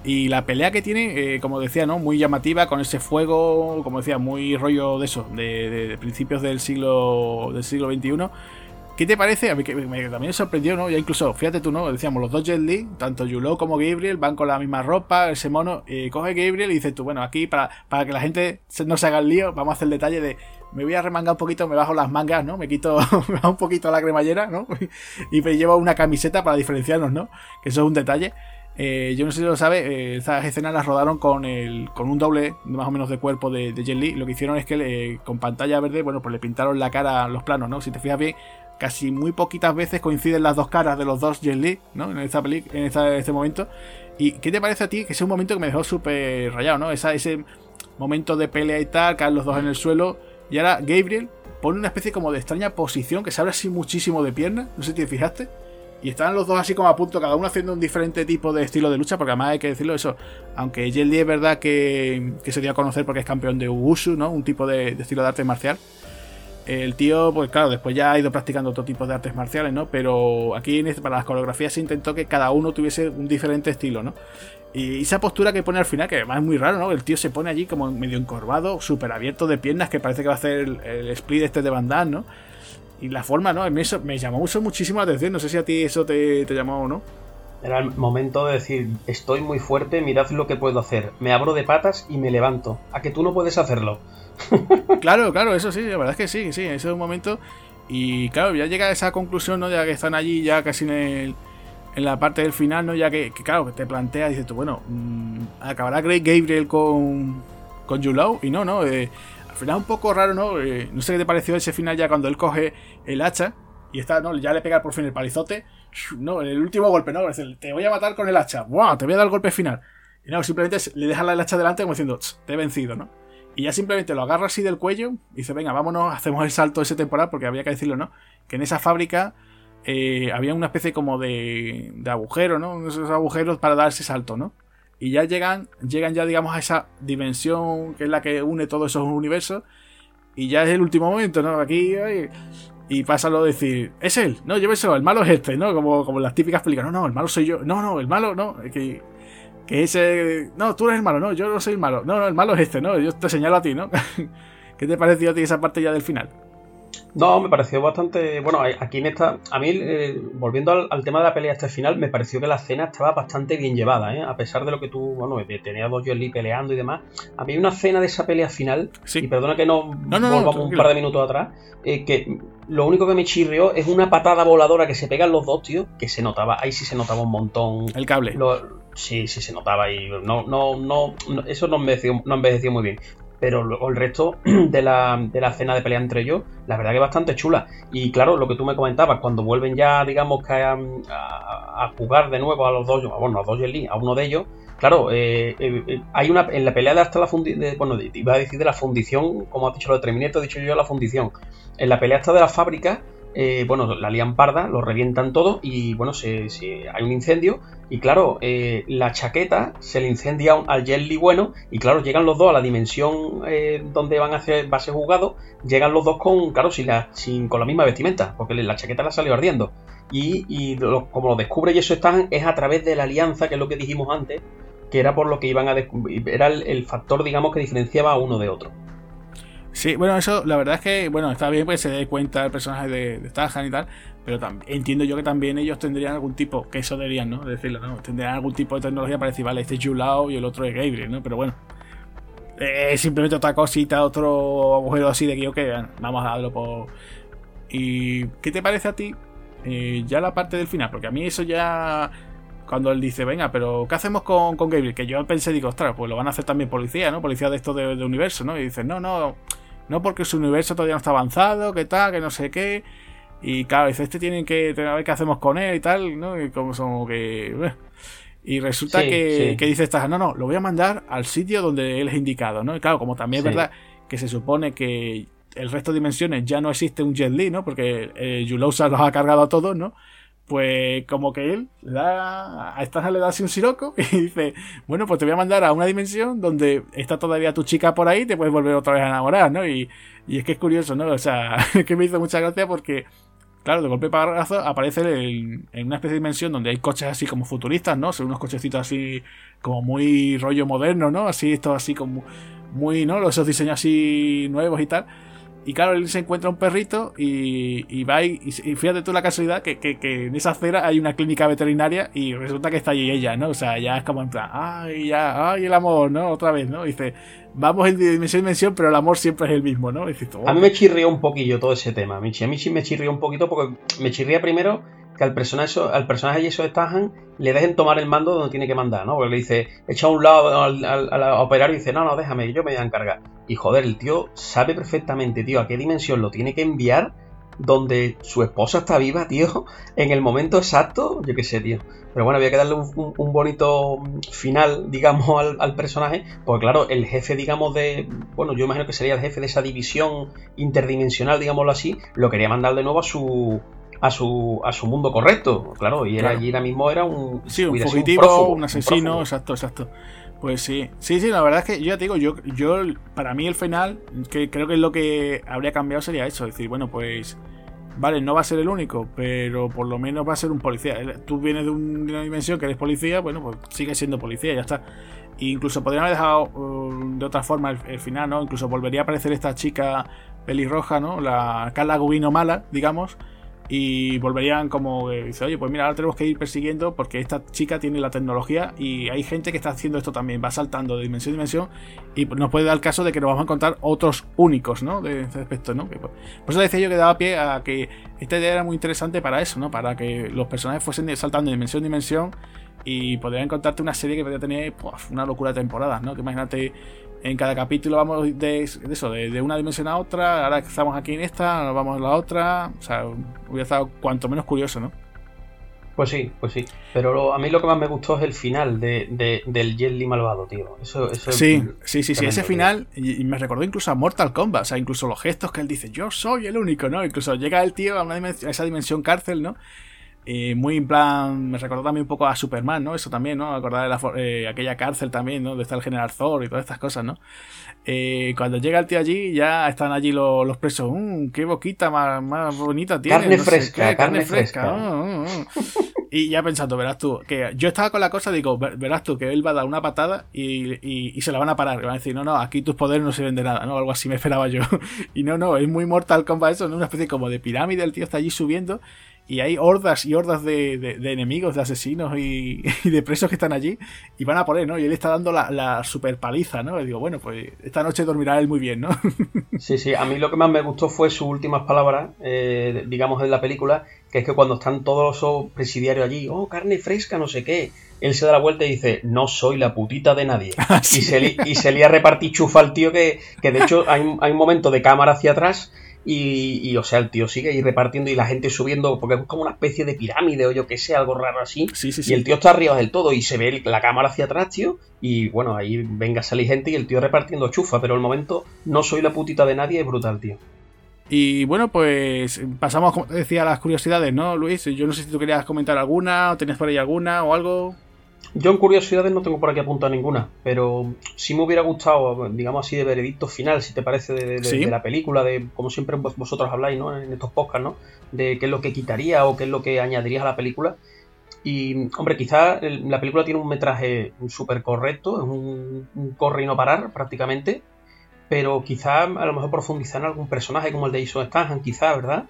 Y la pelea que tiene, eh, como decía, ¿no? Muy llamativa, con ese fuego, como decía, muy rollo de eso, de, de principios del siglo, del siglo XXI. ¿Qué te parece? A mí que me, también me sorprendió, ¿no? Ya incluso, fíjate tú, ¿no? Decíamos, los dos Jet Li, tanto Yulo como Gabriel, van con la misma ropa, ese mono, coge Gabriel y dices tú, bueno, aquí para, para que la gente no se haga el lío, vamos a hacer el detalle de, me voy a remangar un poquito, me bajo las mangas, ¿no? Me quito, me bajo un poquito la cremallera, ¿no? y me llevo una camiseta para diferenciarnos, ¿no? Que eso es un detalle. Eh, yo no sé si lo sabe, eh, esas escenas las rodaron con el, con un doble más o menos de cuerpo de, de Jet Li. Lo que hicieron es que con pantalla verde, bueno, pues le pintaron la cara a los planos, ¿no? Si te fijas bien, casi muy poquitas veces coinciden las dos caras de los dos Jet ¿no? En esta película, en este momento. ¿Y qué te parece a ti? Que es un momento que me dejó súper rayado, ¿no? ese momento de pelea y tal, caen los dos en el suelo. Y ahora Gabriel pone una especie como de extraña posición que se abre así muchísimo de piernas. No sé si te fijaste. Y están los dos así como a punto, cada uno haciendo un diferente tipo de estilo de lucha, porque además hay que decirlo eso. Aunque Jet Li es verdad que, que se dio a conocer porque es campeón de Wushu, ¿no? Un tipo de estilo de arte marcial el tío, pues claro, después ya ha ido practicando otro tipo de artes marciales, ¿no? Pero aquí este, para las coreografías se intentó que cada uno tuviese un diferente estilo, ¿no? Y esa postura que pone al final, que además es muy raro, ¿no? El tío se pone allí como medio encorvado, súper abierto de piernas, que parece que va a hacer el, split este de Van ¿no? Y la forma, ¿no? Me, me llamó muchísimo la atención, no sé si a ti eso te, te llamó o no. Era el momento de decir, estoy muy fuerte, mirad lo que puedo hacer. Me abro de patas y me levanto. A que tú no puedes hacerlo. claro, claro, eso sí, la verdad es que sí, sí, ese es un momento. Y claro, ya llega a esa conclusión, ¿no? Ya que están allí, ya casi en, el, en la parte del final, ¿no? Ya que, claro, que te plantea, dices tú, bueno, mm, acabará Greg Gabriel con, con Julau. Y no, no, eh, al final un poco raro, ¿no? Eh, no sé qué te pareció ese final ya cuando él coge el hacha y está, ¿no? Ya le pega por fin el palizote. No, el último golpe, ¿no? Te voy a matar con el hacha. ¡Buah! Te voy a dar el golpe final. Y no, simplemente le deja el hacha delante como diciendo, te he vencido, ¿no? Y ya simplemente lo agarra así del cuello y dice, venga, vámonos, hacemos el salto ese temporal, porque había que decirlo, ¿no? Que en esa fábrica eh, había una especie como de, de agujero, ¿no? Esos agujeros para dar ese salto, ¿no? Y ya llegan, llegan ya, digamos, a esa dimensión que es la que une todos esos universos. Y ya es el último momento, ¿no? Aquí, y pasa lo de decir, es él, no, lléveselo, el malo es este, ¿no? Como, como las típicas películas, no, no, el malo soy yo, no, no, el malo, no, que, que ese, no, tú eres el malo, no, yo no soy el malo, no, no, el malo es este, no, yo te señalo a ti, ¿no? ¿Qué te pareció a ti esa parte ya del final? No, me pareció bastante. Bueno, aquí en esta. A mí, eh, volviendo al, tema de la pelea hasta el final, me pareció que la escena estaba bastante bien llevada, ¿eh? A pesar de lo que tú. Bueno, tenías dos Jolie peleando y demás. A mí, una escena de esa pelea final. Y perdona que no, volvamos un par de minutos atrás. Eh, que lo único que me chirrió es una patada voladora que se pegan los dos, tío. Que se notaba. Ahí sí se notaba un montón. El cable. Sí, sí se notaba y no, no, no, eso no envejeció, no envejeció muy bien pero el resto de la, de la escena de pelea entre ellos, la verdad que es bastante chula. Y claro, lo que tú me comentabas, cuando vuelven ya, digamos, que a, a, jugar de nuevo a los dos, bueno, a dos a uno de ellos, claro, eh, eh, eh, hay una, en la pelea hasta la fundición, bueno, iba a decir de la fundición, como has dicho lo de Terminator, he dicho yo la fundición. En la pelea hasta de la fábrica, eh, bueno, la lían parda, lo revientan todo y bueno, se, hay un incendio y claro, eh, la chaqueta se le incendia al Jelly bueno y claro, llegan los dos a la dimensión eh, donde van a hacer base jugado, llegan los dos con, claro, sin la, sin, con la misma vestimenta, porque la chaqueta la salió ardiendo. Y, como lo descubre y eso están, es a través de la alianza, que es lo que dijimos antes, que era por lo que iban a era el factor, digamos, que diferenciaba a uno de otro. Sí, bueno, eso la verdad es que, bueno, está bien que se dé cuenta el personaje de, de Stahan y tal, pero entiendo yo que también ellos tendrían algún tipo, que eso deberían, ¿no? Decirlo, ¿no? Tendrían algún tipo de tecnología para decir, vale, este es Yulao y el otro es Gabriel, ¿no? Pero bueno, es simplemente otra cosita, otro agujero así de que, ok, vamos a darlo por... ¿Y qué te parece a ti eh, ya la parte del final? Porque a mí eso ya cuando él dice, venga, pero ¿qué hacemos con, Gabriel? Que yo pensé, digo, ostras, pues lo van a hacer también policía, ¿no? Policía de esto de, universo, ¿no? Y dice, no, no, no porque su universo todavía no está avanzado, que tal, que no sé qué. Y claro, dice, este tienen que a ver qué hacemos con él y tal, ¿no? Y como son que... Eh. Y resulta que, dice esta, no, no, lo voy a mandar al sitio donde él es indicado, ¿no? Y claro, como también es verdad que se supone que el resto de dimensiones ya no existe un Jet Li, ¿no? Porque eh, Yulousa los ha cargado a todos, ¿no? pues como que él le da, a esta le da así un siroco y dice, bueno, pues te voy a mandar a una dimensión donde está todavía tu chica por ahí, te puedes volver otra vez a enamorar, ¿no? Y, y es que es curioso, ¿no? O sea, que me hizo mucha gracia porque, claro, de golpe para aparece en, una especie de dimensión donde hay coches así como futuristas, ¿no? Son unos cochecitos así como muy rollo moderno, ¿no? Así, esto así como muy, ¿no? Esos diseños así nuevos y tal. Y claro, él se encuentra un perrito y, va y, fíjate tú la casualidad que, en esa acera hay una clínica veterinaria y resulta que está allí ella, ¿no? O sea, ya es como en plan, ay, ya, ay, el amor, ¿no? Otra vez, ¿no? dice, vamos en dimensión en dimensión, pero el amor siempre es el mismo, ¿no? A mí me chirrió un poquillo todo ese tema, Michi. A mí sí me chirrió un poquito porque me chirría primero que al personaje, al personaje eso Stahan le dejen tomar el mando donde tiene que mandar, ¿no? Porque le dice, echa a un lado al, al, operario y dice, no, no, déjame, yo me voy a encargar. Y joder, el tío sabe perfectamente, tío, a qué dimensión lo tiene que enviar donde su esposa está viva, tío, en el momento exacto, yo qué sé, tío. Pero bueno, había que darle un, bonito final, digamos, al, al, personaje, porque claro, el jefe, digamos, de, bueno, yo imagino que sería el jefe de esa división interdimensional, digámoslo así, lo quería mandar de nuevo a su, a su, a su mundo correcto, claro, y era, allí ahora mismo era un, sí, un fugitivo, un, asesino, exacto, exacto. Pues sí, sí, sí, la verdad es que yo ya te digo, yo, yo para mí el final, que creo que es lo que habría cambiado sería eso, decir, bueno, pues vale, no va a ser el único, pero por lo menos va a ser un policía. Tú vienes de una dimensión que eres policía, bueno, pues sigue siendo policía, ya está. E incluso podrían haber dejado uh, de otra forma el, final, ¿no? Incluso volvería a aparecer esta chica pelirroja, ¿no? La Carla Gubino mala, digamos y volverían como dice, oye, pues mira, ahora tenemos que ir persiguiendo porque esta chica tiene la tecnología y hay gente que está haciendo esto también, va saltando de dimensión a dimensión y nos puede dar el caso de que nos vamos a encontrar otros únicos, ¿no? De ese aspecto, ¿no? Pues, por eso decía yo que daba pie a que esta idea era muy interesante para eso, ¿no? Para que los personajes fuesen saltando de dimensión a dimensión y podrían encontrarte una serie que podría tener una locura de temporadas, ¿no? Que imagínate en cada capítulo vamos de, eso, de, una dimensión a otra, ahora estamos aquí en esta, nos vamos a la otra, o sea, hubiera estado cuanto menos curioso, ¿no? Pues sí, pues sí. Pero a mí lo que más me gustó es el final de, del Jelly malvado, tío. Eso, eso sí, sí, sí, sí. Ese final, y, me recordó incluso a Mortal Kombat, o sea, incluso los gestos que él dice, yo soy el único, ¿no? Incluso llega el tío a, una a esa dimensión cárcel, ¿no? Muy en plan, me recordó también un poco a Superman, ¿no? Eso también, ¿no? Acordar de la, eh, aquella cárcel también, ¿no? Donde está el general Thor y todas estas cosas, ¿no? Eh, cuando llega el tío allí, ya están allí los, presos. Mmm, qué boquita más, más bonita tiene. Carne fresca, carne, fresca. Mm, mm, mm. y ya pensando, verás tú, que yo estaba con la cosa, digo, verás tú, que él va a dar una patada y, y, se la van a parar. Y van a decir, no, no, aquí tus poderes no sirven de nada, ¿no? Algo así me esperaba yo. y no, no, es muy Mortal Kombat eso, ¿no? Una especie como de pirámide, el tío está allí subiendo y hay hordas y hordas de, enemigos, de asesinos y, de presos que están allí y van a por él, ¿no? Y él está dando la, super paliza, ¿no? Y digo, bueno, pues esta noche dormirá él muy bien, ¿no? Sí, sí, a mí lo que más me gustó fue sus últimas palabras, eh, digamos, en la película, que es que cuando están todos los presidiarios allí, oh, carne fresca, no sé qué, él se da la vuelta y dice, no soy la putita de nadie. Ah, y, se y se le a repartir chufa al tío que, que de hecho hay, hay un momento de cámara hacia atrás y, o sea, el tío sigue ahí repartiendo y la gente subiendo, porque es como una especie de pirámide o yo que sé, algo raro así. Y el tío está arriba del todo y se ve la cámara hacia atrás, tío. Y bueno, ahí venga a salir gente y el tío repartiendo chufa, pero el momento no soy la putita de nadie, es brutal, tío. Y bueno, pues pasamos, como decía, a las curiosidades, ¿no, Luis? Yo no sé si tú querías comentar alguna, o tenías por ahí alguna o algo. Yo en curiosidades no tengo por aquí apuntada ninguna, pero sí me hubiera gustado, digamos así, de veredicto final, si te parece, de, la película, de como siempre vosotros habláis, ¿no? En estos podcasts, ¿no? De qué es lo que quitaría o qué es lo que añadirías a la película. Y, hombre, quizás la película tiene un metraje súper correcto, es un, corre y no parar prácticamente, pero quizás a lo mejor profundizar en algún personaje como el de Jason Statham, quizás, ¿verdad?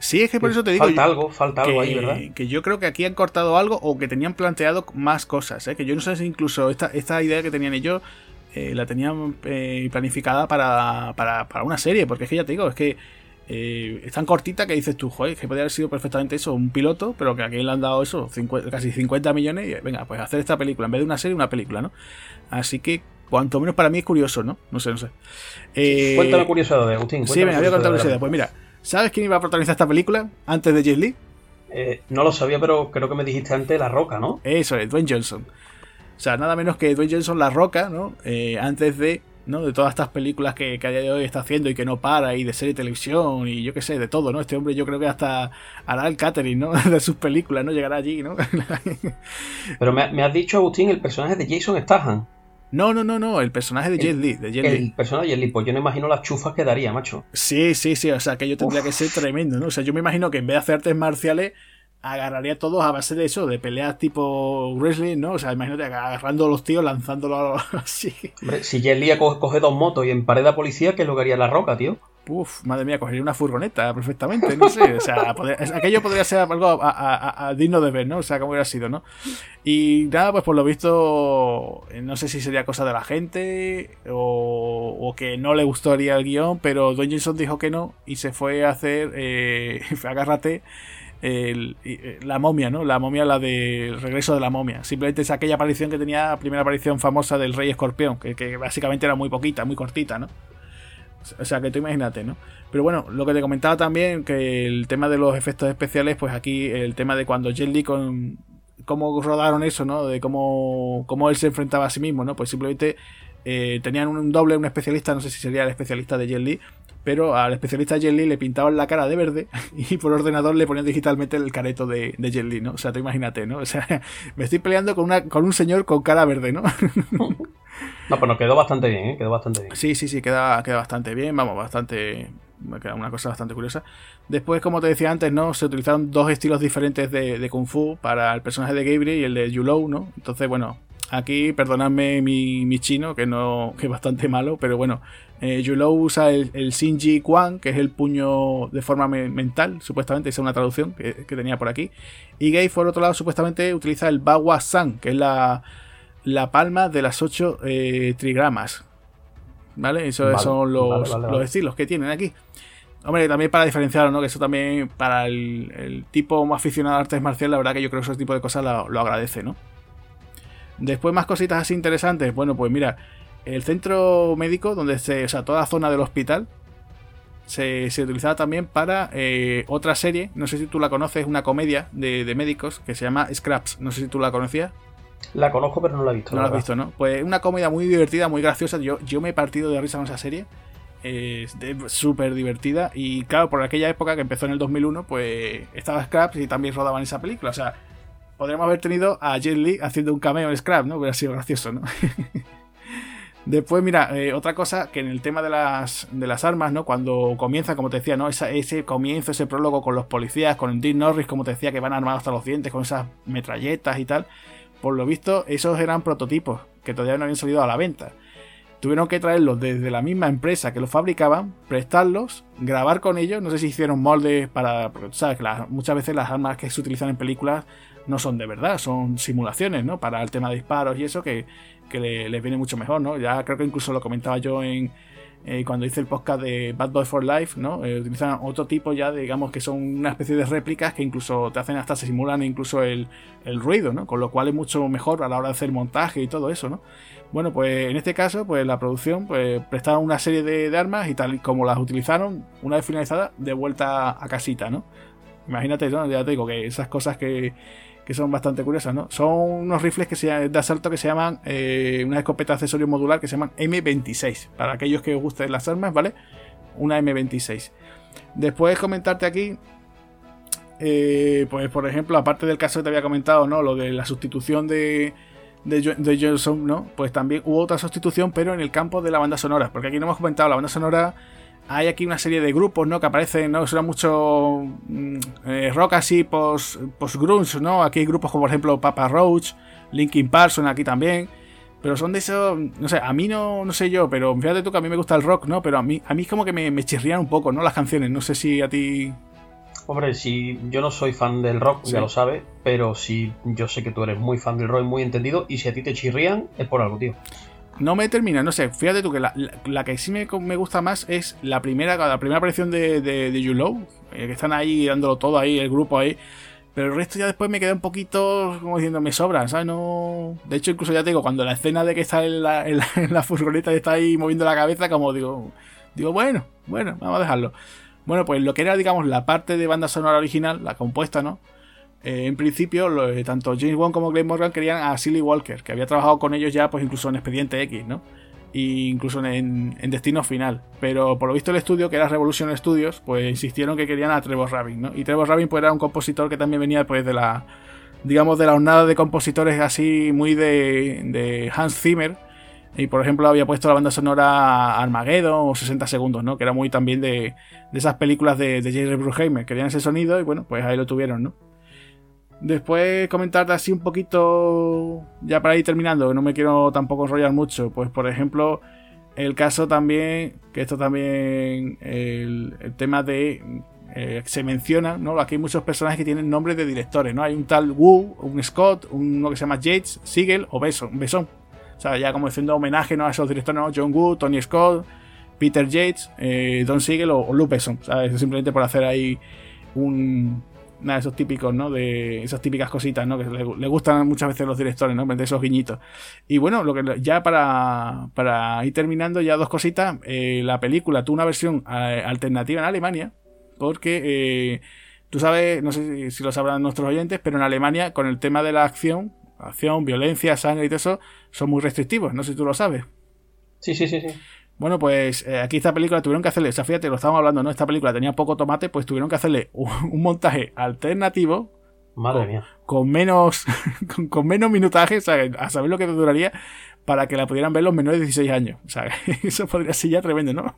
Sí, es que por eso te digo. Falta algo, falta algo ahí, ¿verdad? Que yo creo que aquí han cortado algo o que tenían planteado más cosas. ¿eh? Que yo no sé si incluso esta, esta idea que tenían ellos eh, la tenían eh, planificada para, para, para, una serie. Porque es que ya te digo, es que eh, es tan cortita que dices tú, joder, que podría haber sido perfectamente eso, un piloto, pero que aquí le han dado eso, casi 50 millones. Y venga, pues hacer esta película. En vez de una serie, una película, ¿no? Así que cuanto menos para mí es curioso, ¿no? No sé, no sé. cuéntame curiosidad, Agustín. Sí, me había contado curiosidad. Pues mira. ¿Sabes quién iba a protagonizar esta película antes de Jet Li? Eh, no lo sabía, pero creo que me dijiste antes La Roca, ¿no? Eso es, Dwayne Johnson. O sea, nada menos que Dwayne Johnson La Roca, ¿no? Eh, antes de ¿no? De todas estas películas que, que, a día de hoy está haciendo y que no para, y de serie de televisión, y yo qué sé, de todo, ¿no? Este hombre yo creo que hasta hará el catering, ¿no? De sus películas, ¿no? Llegará allí, ¿no? Pero me, me has dicho, Agustín, el personaje de Jason Statham. No, no, no, no, el personaje de Jet Li. De Jet el personaje de Jet Li, pues yo no imagino las chufas que daría, macho. Sí, sí, sí, o sea, que yo tendría que ser tremendo, ¿no? O sea, yo me imagino que en vez de hacer artes marciales, agarraría a todos a base de eso, de peleas tipo wrestling, ¿no? O sea, imagínate agarrando a los tíos, lanzándolo así. Hombre, si Jet Li coge, dos motos y en pared a policía, ¿qué es lo que haría la roca, tío? Uf, madre mía, cogería una furgoneta perfectamente, no sé. O sea, aquello podría ser algo a, digno de ver, ¿no? O sea, como hubiera sido, ¿no? Y nada, pues por lo visto, no sé si sería cosa de la gente o, que no le gustaría el guion, pero Dwayne Johnson dijo que no y se fue a hacer, eh, agárrate, eh, la momia, ¿no? La momia, la del regreso de la momia. Simplemente es aquella aparición que tenía, primera aparición famosa del Rey Escorpión, que básicamente era muy poquita, muy cortita, ¿no? O sea, que tú imagínate, ¿no? Pero bueno, lo que te comentaba también, que el tema de los efectos especiales, pues aquí el tema de cuando Jet Li con cómo rodaron eso, ¿no? De cómo, cómo él se enfrentaba a sí mismo, ¿no? Pues simplemente eh, tenían un doble, un especialista, no sé si sería el especialista de Jet Li, pero al especialista Jet Li le pintaban la cara de verde y por ordenador le ponían digitalmente el careto de, de Jet ¿no? O sea, tú imagínate, ¿no? O sea, me estoy peleando con, una, con un señor con cara verde, ¿no? No, pero quedó bastante bien, ¿eh? Quedó bastante bien. Sí, sí, sí, queda, queda bastante bien, vamos, bastante... Queda una cosa bastante curiosa. Después, como te decía antes, ¿no? Se utilizaron dos estilos diferentes de, Kung Fu para el personaje de Gabriel y el de Yulou, ¿no? Entonces, bueno, aquí, perdonadme mi, chino, que no que es bastante malo, pero bueno, eh, Yulou usa el, el Shinji Quan, que es el puño de forma mental, supuestamente, esa es una traducción que, tenía por aquí. Y Gabe, por otro lado, supuestamente utiliza el Bawa San, que es la, la palma de las 8 eh, trigramas. ¿Vale? Esos son los, estilos que tienen aquí. Hombre, también para diferenciarlo, ¿no? Que eso también para el, tipo más aficionado a artes marciales, la verdad que yo creo que ese tipo de cosas lo, agradece, ¿no? Después más cositas así interesantes. Bueno, pues mira, el centro médico, donde se, o sea, toda la zona del hospital, se, utilizaba también para eh, otra serie, no sé si tú la conoces, una comedia de, de médicos que se llama Scraps, no sé si tú la conocías. La conozco, pero no la he visto. No la, has visto, ¿no? Pues una comedia muy divertida, muy graciosa. Yo, yo me he partido de risa con esa serie. Es súper divertida. Y claro, por aquella época que empezó en el 2001, pues estaba Scraps y también rodaban esa película. O sea, podríamos haber tenido a Jet Li haciendo un cameo en Scraps, ¿no? Hubiera sido gracioso, ¿no? Después, mira, eh, otra cosa que en el tema de las, de las armas, ¿no? Cuando comienza, como te decía, ¿no? ese comienzo, ese prólogo con los policías, con Dean Norris, como te decía, que van armados hasta los dientes, con esas metralletas y tal. Por lo visto, esos eran prototipos que todavía no habían salido a la venta. Tuvieron que traerlos desde la misma empresa que los fabricaban, prestarlos, grabar con ellos. No sé si hicieron moldes para. Sabes que muchas veces las armas que se utilizan en películas no son de verdad, son simulaciones, ¿no? Para el tema de disparos y eso, que, les viene mucho mejor, ¿no? Ya creo que incluso lo comentaba yo en, eh, cuando hice el podcast de Bad Boy for Life, ¿no? Eh, utilizan otro tipo ya, digamos que son una especie de réplicas que incluso te hacen hasta se simulan incluso el, ruido, ¿no? Con lo cual es mucho mejor a la hora de hacer montaje y todo eso, ¿no? Bueno, pues en este caso, pues la producción, pues prestaron una serie de, armas y tal como las utilizaron, una vez finalizada, de vuelta a casita, ¿no? Imagínate, ¿no? Ya te digo que esas cosas que que son bastante curiosas, ¿no? Son unos rifles que se, de asalto que se llaman, eh, una escopeta accesorio modular que se llaman M26. Para aquellos que os gusten las armas, ¿vale? Una M26. Después comentarte aquí, eh, pues por ejemplo, aparte del caso que te había comentado, ¿no? Lo de la sustitución de, de, Johnson, ¿no? Pues también hubo otra sustitución, pero en el campo de la banda sonora. Porque aquí no hemos comentado, la banda sonora hay aquí una serie de grupos, ¿no? Que aparecen, ¿no? Suena mucho mm, eh, rock así, post, post grunge, ¿no? Aquí hay grupos como por ejemplo Papa Roach, Linkin Park son aquí también. Pero son de esos, no sé, a mí no, no sé yo, pero fíjate tú que a mí me gusta el rock, ¿no? Pero a mí, a mí es como que me, me chirrían un poco, ¿no? Las canciones, no sé si a ti... Hombre, si yo no soy fan del rock, ya lo sabes, pero sí yo sé que tú eres muy fan del rock, muy entendido, y si a ti te chirrían, es por algo, tío no me termina, no sé, fíjate tú que la, que sí me, gusta más es la primera, la primera aparición de, de, de Low, eh, que están ahí dándolo todo ahí, el grupo ahí. Pero el resto ya después me queda un poquito como diciendo, me sobra, ¿sabes? No... De hecho, incluso ya te digo, cuando la escena de que está en la, en la, furgoneta y está ahí moviendo la cabeza, como digo, digo, bueno, bueno, vamos a dejarlo. Bueno, pues lo que era, digamos, la parte de banda sonora original, la compuesta, ¿no? Eh, en principio, eh, tanto James Wan como Glenn Morgan querían a Silly Walker, que había trabajado con ellos ya, pues incluso en Expediente X, ¿no? e incluso en, Destino Final. Pero por lo visto el estudio, que era Revolution Studios, pues insistieron que querían a Trevor Rabin, ¿no? Y Trevor Rabin pues era un compositor que también venía pues de la, digamos, de la jornada de compositores así muy de, de Hans Zimmer. Y por ejemplo había puesto la banda sonora Armageddon o 60 segundos, ¿no? Que era muy también de, de esas películas de, de Jerry Bruckheimer. Querían ese sonido y bueno, pues ahí lo tuvieron, ¿no? Después comentarte así un poquito, ya para ir terminando, no me quiero tampoco enrollar mucho, pues por ejemplo, el caso también, que esto también, el, tema de, eh, se menciona, ¿no? Aquí hay muchos personajes que tienen nombres de directores, ¿no? Hay un tal Wu, un Scott, uno que se llama Yates, Siegel o Besson, Besson. O sea, ya como diciendo homenaje ¿no? a esos directores, ¿no? John Woo, Tony Scott, Peter Yates, eh, Don Siegel o, o Luke Besson. ¿sabes? Simplemente por hacer ahí un, nada, esos típicos, ¿no? De esas típicas cositas, ¿no? Que le, gustan muchas veces los directores, ¿no? De esos guiñitos. Y bueno, lo que ya para, para ir terminando, ya dos cositas. Eh, la película tuvo una versión eh, alternativa en Alemania, porque eh, tú sabes, no sé si, lo sabrán nuestros oyentes, pero en Alemania, con el tema de la acción, acción, violencia, sangre y todo eso, son muy restrictivos. No sé si tú lo sabes. Sí, sí, sí, sí. Bueno, pues eh, aquí esta película tuvieron que hacerle, o sea, fíjate, lo estábamos hablando, ¿no? Esta película tenía poco tomate, pues tuvieron que hacerle un, montaje alternativo. Madre mía. Con menos, con, menos minutaje, o sea, a saber lo que duraría para que la pudieran ver los menores de 16 años. O sea, eso podría ser ya tremendo, ¿no?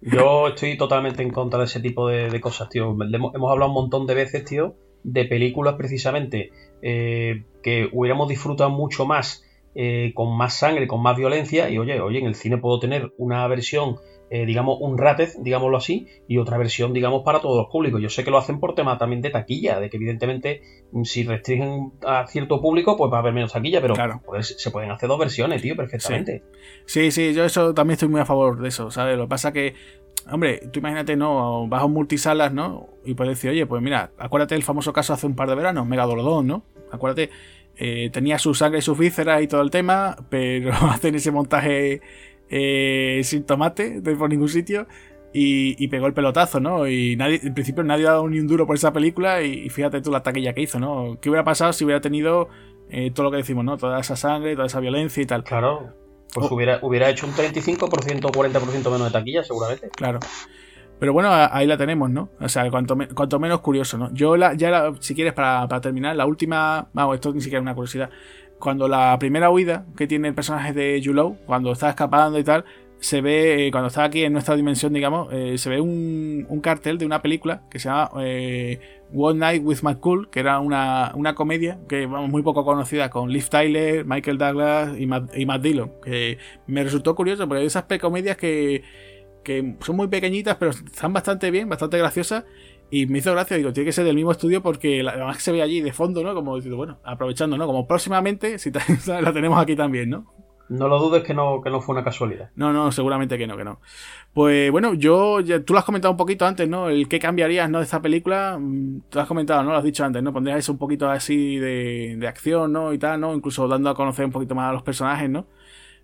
Yo estoy totalmente en contra de ese tipo de, cosas, tío. Hemos, hablado un montón de veces, tío, de películas precisamente eh, que hubiéramos disfrutado mucho más eh, con más sangre, con más violencia, y oye, oye, en el cine puedo tener una versión, eh, digamos, un ratez, digámoslo así, y otra versión, digamos, para todos los públicos. Yo sé que lo hacen por tema también de taquilla, de que evidentemente mm, si restringen a cierto público, pues va a haber menos taquilla, pero se pueden hacer dos versiones, tío, perfectamente. Sí. sí, yo eso también estoy muy a favor de eso, ¿sabes? Lo que pasa que Hombre, tú imagínate, ¿no? Vas a un multisalas, ¿no? Y puedes decir, oye, pues mira, acuérdate del famoso caso hace un par de veranos, Megalodon, ¿no? Acuérdate, eh, tenía su sangre y sus vísceras y todo el tema, pero hacen ese montaje eh, sin tomate por ningún sitio y, pegó el pelotazo, ¿no? Y nadie, en principio nadie ha dado ni un duro por esa película y, fíjate tú la taquilla que hizo, ¿no? ¿Qué hubiera pasado si hubiera tenido eh, todo lo que decimos, ¿no? Toda esa sangre, toda esa violencia y tal. Claro. Pues oh. hubiera, hubiera hecho un 35% o 40% menos de taquilla, seguramente. Claro. Pero bueno, ahí la tenemos, ¿no? O sea, cuanto, cuanto menos curioso, ¿no? Yo, la, ya si quieres, para, terminar, la última. Vamos, esto ni siquiera es una curiosidad. Cuando la primera huida que tiene el personaje de Yulou, cuando está escapando y tal, se ve, eh, cuando está aquí en nuestra dimensión, digamos, eh, se ve un, un, cartel de una película que se llama eh, One Night with McCool, que era una, una, comedia que vamos muy poco conocida con Liv Tyler, Michael Douglas y Matt, y Matt Dillon, que me resultó curioso porque hay esas comedias que que son muy pequeñitas, pero están bastante bien, bastante graciosas. Y me hizo gracia, digo, tiene que ser del mismo estudio porque además que se ve allí de fondo, ¿no? Como diciendo, bueno, aprovechando, ¿no? Como próximamente, si la tenemos aquí también, ¿no? No lo dudes que no, que no fue una casualidad. No, no, seguramente que no, que no. Pues bueno, yo, ya, tú lo has comentado un poquito antes, ¿no? El qué cambiarías, ¿no? De esta película, mm, tú lo has comentado, ¿no? Lo has dicho antes, ¿no? Pondrías eso un poquito así de, de acción, ¿no? Y tal, ¿no? Incluso dando a conocer un poquito más a los personajes, ¿no?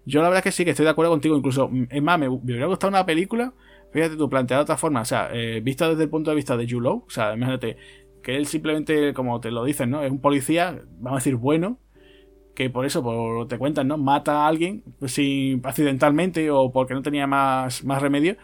Yo la verdad que sí, que estoy de acuerdo contigo. Incluso, es más, me, hubiera gustado una película, fíjate tú, planteada de otra forma. O sea, eh, vista desde el punto de vista de Julo. O sea, imagínate que él simplemente, como te lo dicen, ¿no? Es un policía, vamos a decir, bueno. Que por eso, por te cuentan, ¿no? Mata a alguien sin, accidentalmente o porque no tenía más, más remedio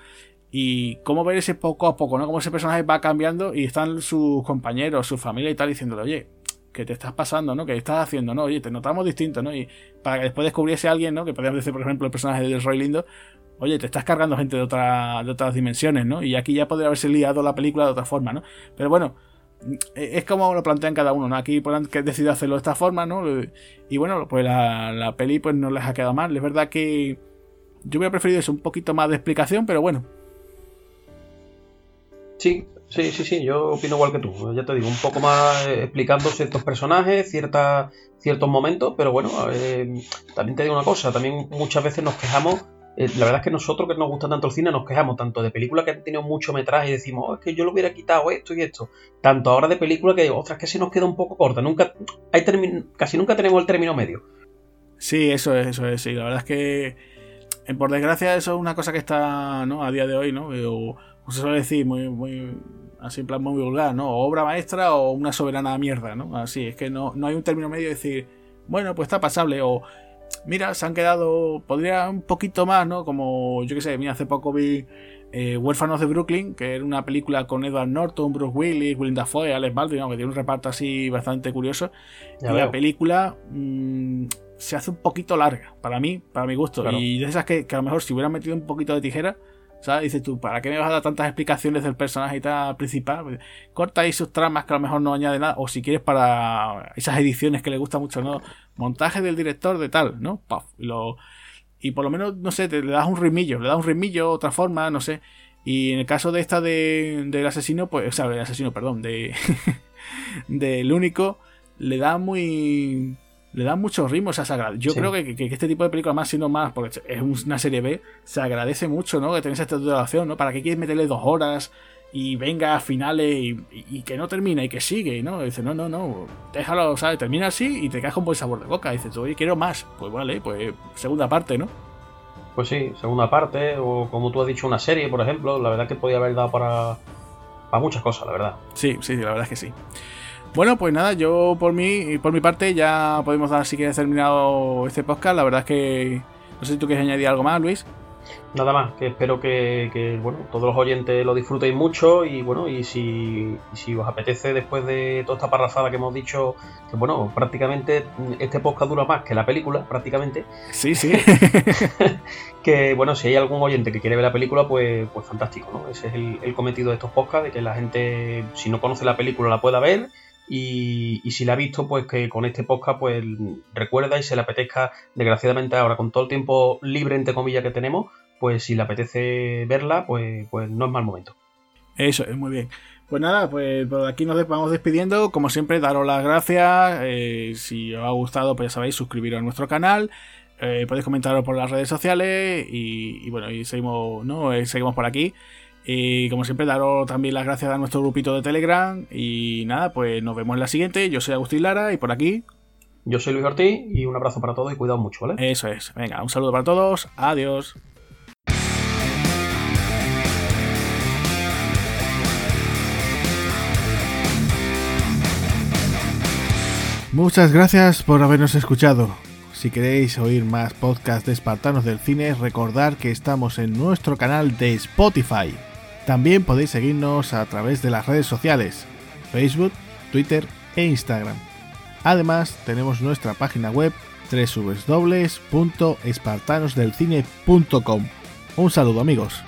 y cómo ver ese poco a poco, ¿no? Cómo ese personaje va cambiando y están sus compañeros, su familia y tal diciéndole, oye, que te estás pasando, ¿no? Que estás haciendo, ¿no? Oye, te notamos distinto, ¿no? Y para que después descubriese alguien, ¿no? Que podríamos decir, por ejemplo, el personaje de Roy Lindo, oye, te estás cargando gente de, otra, de otras dimensiones, ¿no? Y aquí ya podría haberse liado la película de otra forma, ¿no? Pero bueno, e-, es como lo plantean cada uno, ¿no? Aquí que decidido hacerlo de esta forma, ¿no? Y bueno, pues la, la peli pues no les ha quedado mal. Es verdad que yo hubiera preferido eso, un poquito más de explicación, pero bueno. Sí, Sí, sí, sí, yo opino igual que tú. Ya te digo, un poco más eh, explicando ciertos personajes, cierta, ciertos momentos, pero bueno, eh, también te digo una cosa, también muchas veces nos quejamos, eh, la verdad es que nosotros que nos gusta tanto el cine nos quejamos tanto de películas que han tenido mucho metraje y decimos, oh, es que yo lo hubiera quitado esto y esto, tanto ahora de películas que, otras que se nos queda un poco corta, nunca, hay casi nunca tenemos el término medio. Sí, eso es, eso es, sí, la verdad es que, por desgracia, eso es una cosa que está, ¿no? A día de hoy, ¿no? O, se suele decir muy, muy así en plan muy vulgar, ¿no? obra maestra o una soberana mierda, ¿no? Así, es que no, no hay un término medio de decir, bueno, pues está pasable, o mira, se han quedado, podría un poquito más, ¿no? Como, yo qué sé, mira, hace poco vi eh, Huérfanos de Brooklyn, que era una película con Edward Norton, Bruce Willis, Willem Dafoe, Alex Baldwin, que tiene un reparto así bastante curioso. y la película mm, se hace un poquito larga, para mí, para mi gusto. Y de esas que, a lo mejor si hubieran metido un poquito de tijera, ¿sabes? Dices tú, ¿para qué me vas a dar tantas explicaciones del personaje y tal principal? Pues, corta ahí sus tramas que a lo mejor no añade nada. O si quieres para esas ediciones que le gusta mucho, ¿no? Montaje del director de tal, ¿no? y lo y por lo menos, no sé, te, le das un rimillo, le das un rimillo, otra forma, no sé. Y en el caso de esta de, del asesino, pues, o sea, del asesino, perdón, de del único, le da muy le da mucho ritmo, o sea, se Yo creo que, que, este tipo de películas, más siendo más, porque es una serie B, se agradece mucho, ¿no? Que tenés esta duración, ¿no? ¿Para qué quieres meterle dos horas? y venga a finales y, que no termina y que sigue, ¿no? dice, no, no, no, déjalo, ¿sabes? Termina así y te quedas con buen sabor de boca. dice dices, oye, quiero más. Pues vale, pues segunda parte, ¿no? Pues sí, segunda parte, o como tú has dicho, una serie, por ejemplo. La verdad que podía haber dado para, para muchas cosas, la verdad. Sí, sí, la verdad es que sí. Bueno, pues nada, yo por mí, por mi parte ya podemos dar si quieres terminado este podcast. La verdad es que no sé si tú quieres añadir algo más, Luis. Nada más, que espero que, bueno, todos los oyentes lo disfrutéis mucho y bueno, y si, si os apetece después de toda esta parrafada que hemos dicho, que bueno, prácticamente este podcast dura más que la película, prácticamente. Sí, sí. que bueno, si hay algún oyente que quiere ver la película, pues, pues fantástico, ¿no? Ese es el, cometido de estos podcasts, de que la gente, si no conoce la película, la pueda ver y, si la ha visto, pues que con este podcast pues recuerda y se le apetezca, desgraciadamente ahora con todo el tiempo libre entre comillas que tenemos, pues si le apetece verla, pues, pues no es mal momento. Eso es muy bien. Pues nada, pues por aquí nos vamos despidiendo. Como siempre, daros las gracias. Eh, si os ha gustado, pues ya sabéis, suscribiros a nuestro canal. Eh, podéis comentaros por las redes sociales. Y, bueno, y seguimos, ¿no? Eh, seguimos por aquí. Y como siempre, daros también las gracias a nuestro grupito de Telegram. Y nada, pues nos vemos en la siguiente. Yo soy Agustín Lara y por aquí. Yo soy Luis Ortiz y un abrazo para todos y cuidado mucho, ¿vale? Eso es. Venga, un saludo para todos. Adiós. Muchas gracias por habernos escuchado. Si queréis oír más podcasts de Espartanos del Cine, recordad que estamos en nuestro canal de Spotify. También podéis seguirnos a través de las redes sociales, Facebook, Twitter e Instagram. Además, tenemos nuestra página web www.espartanosdelcine.com. Un saludo amigos.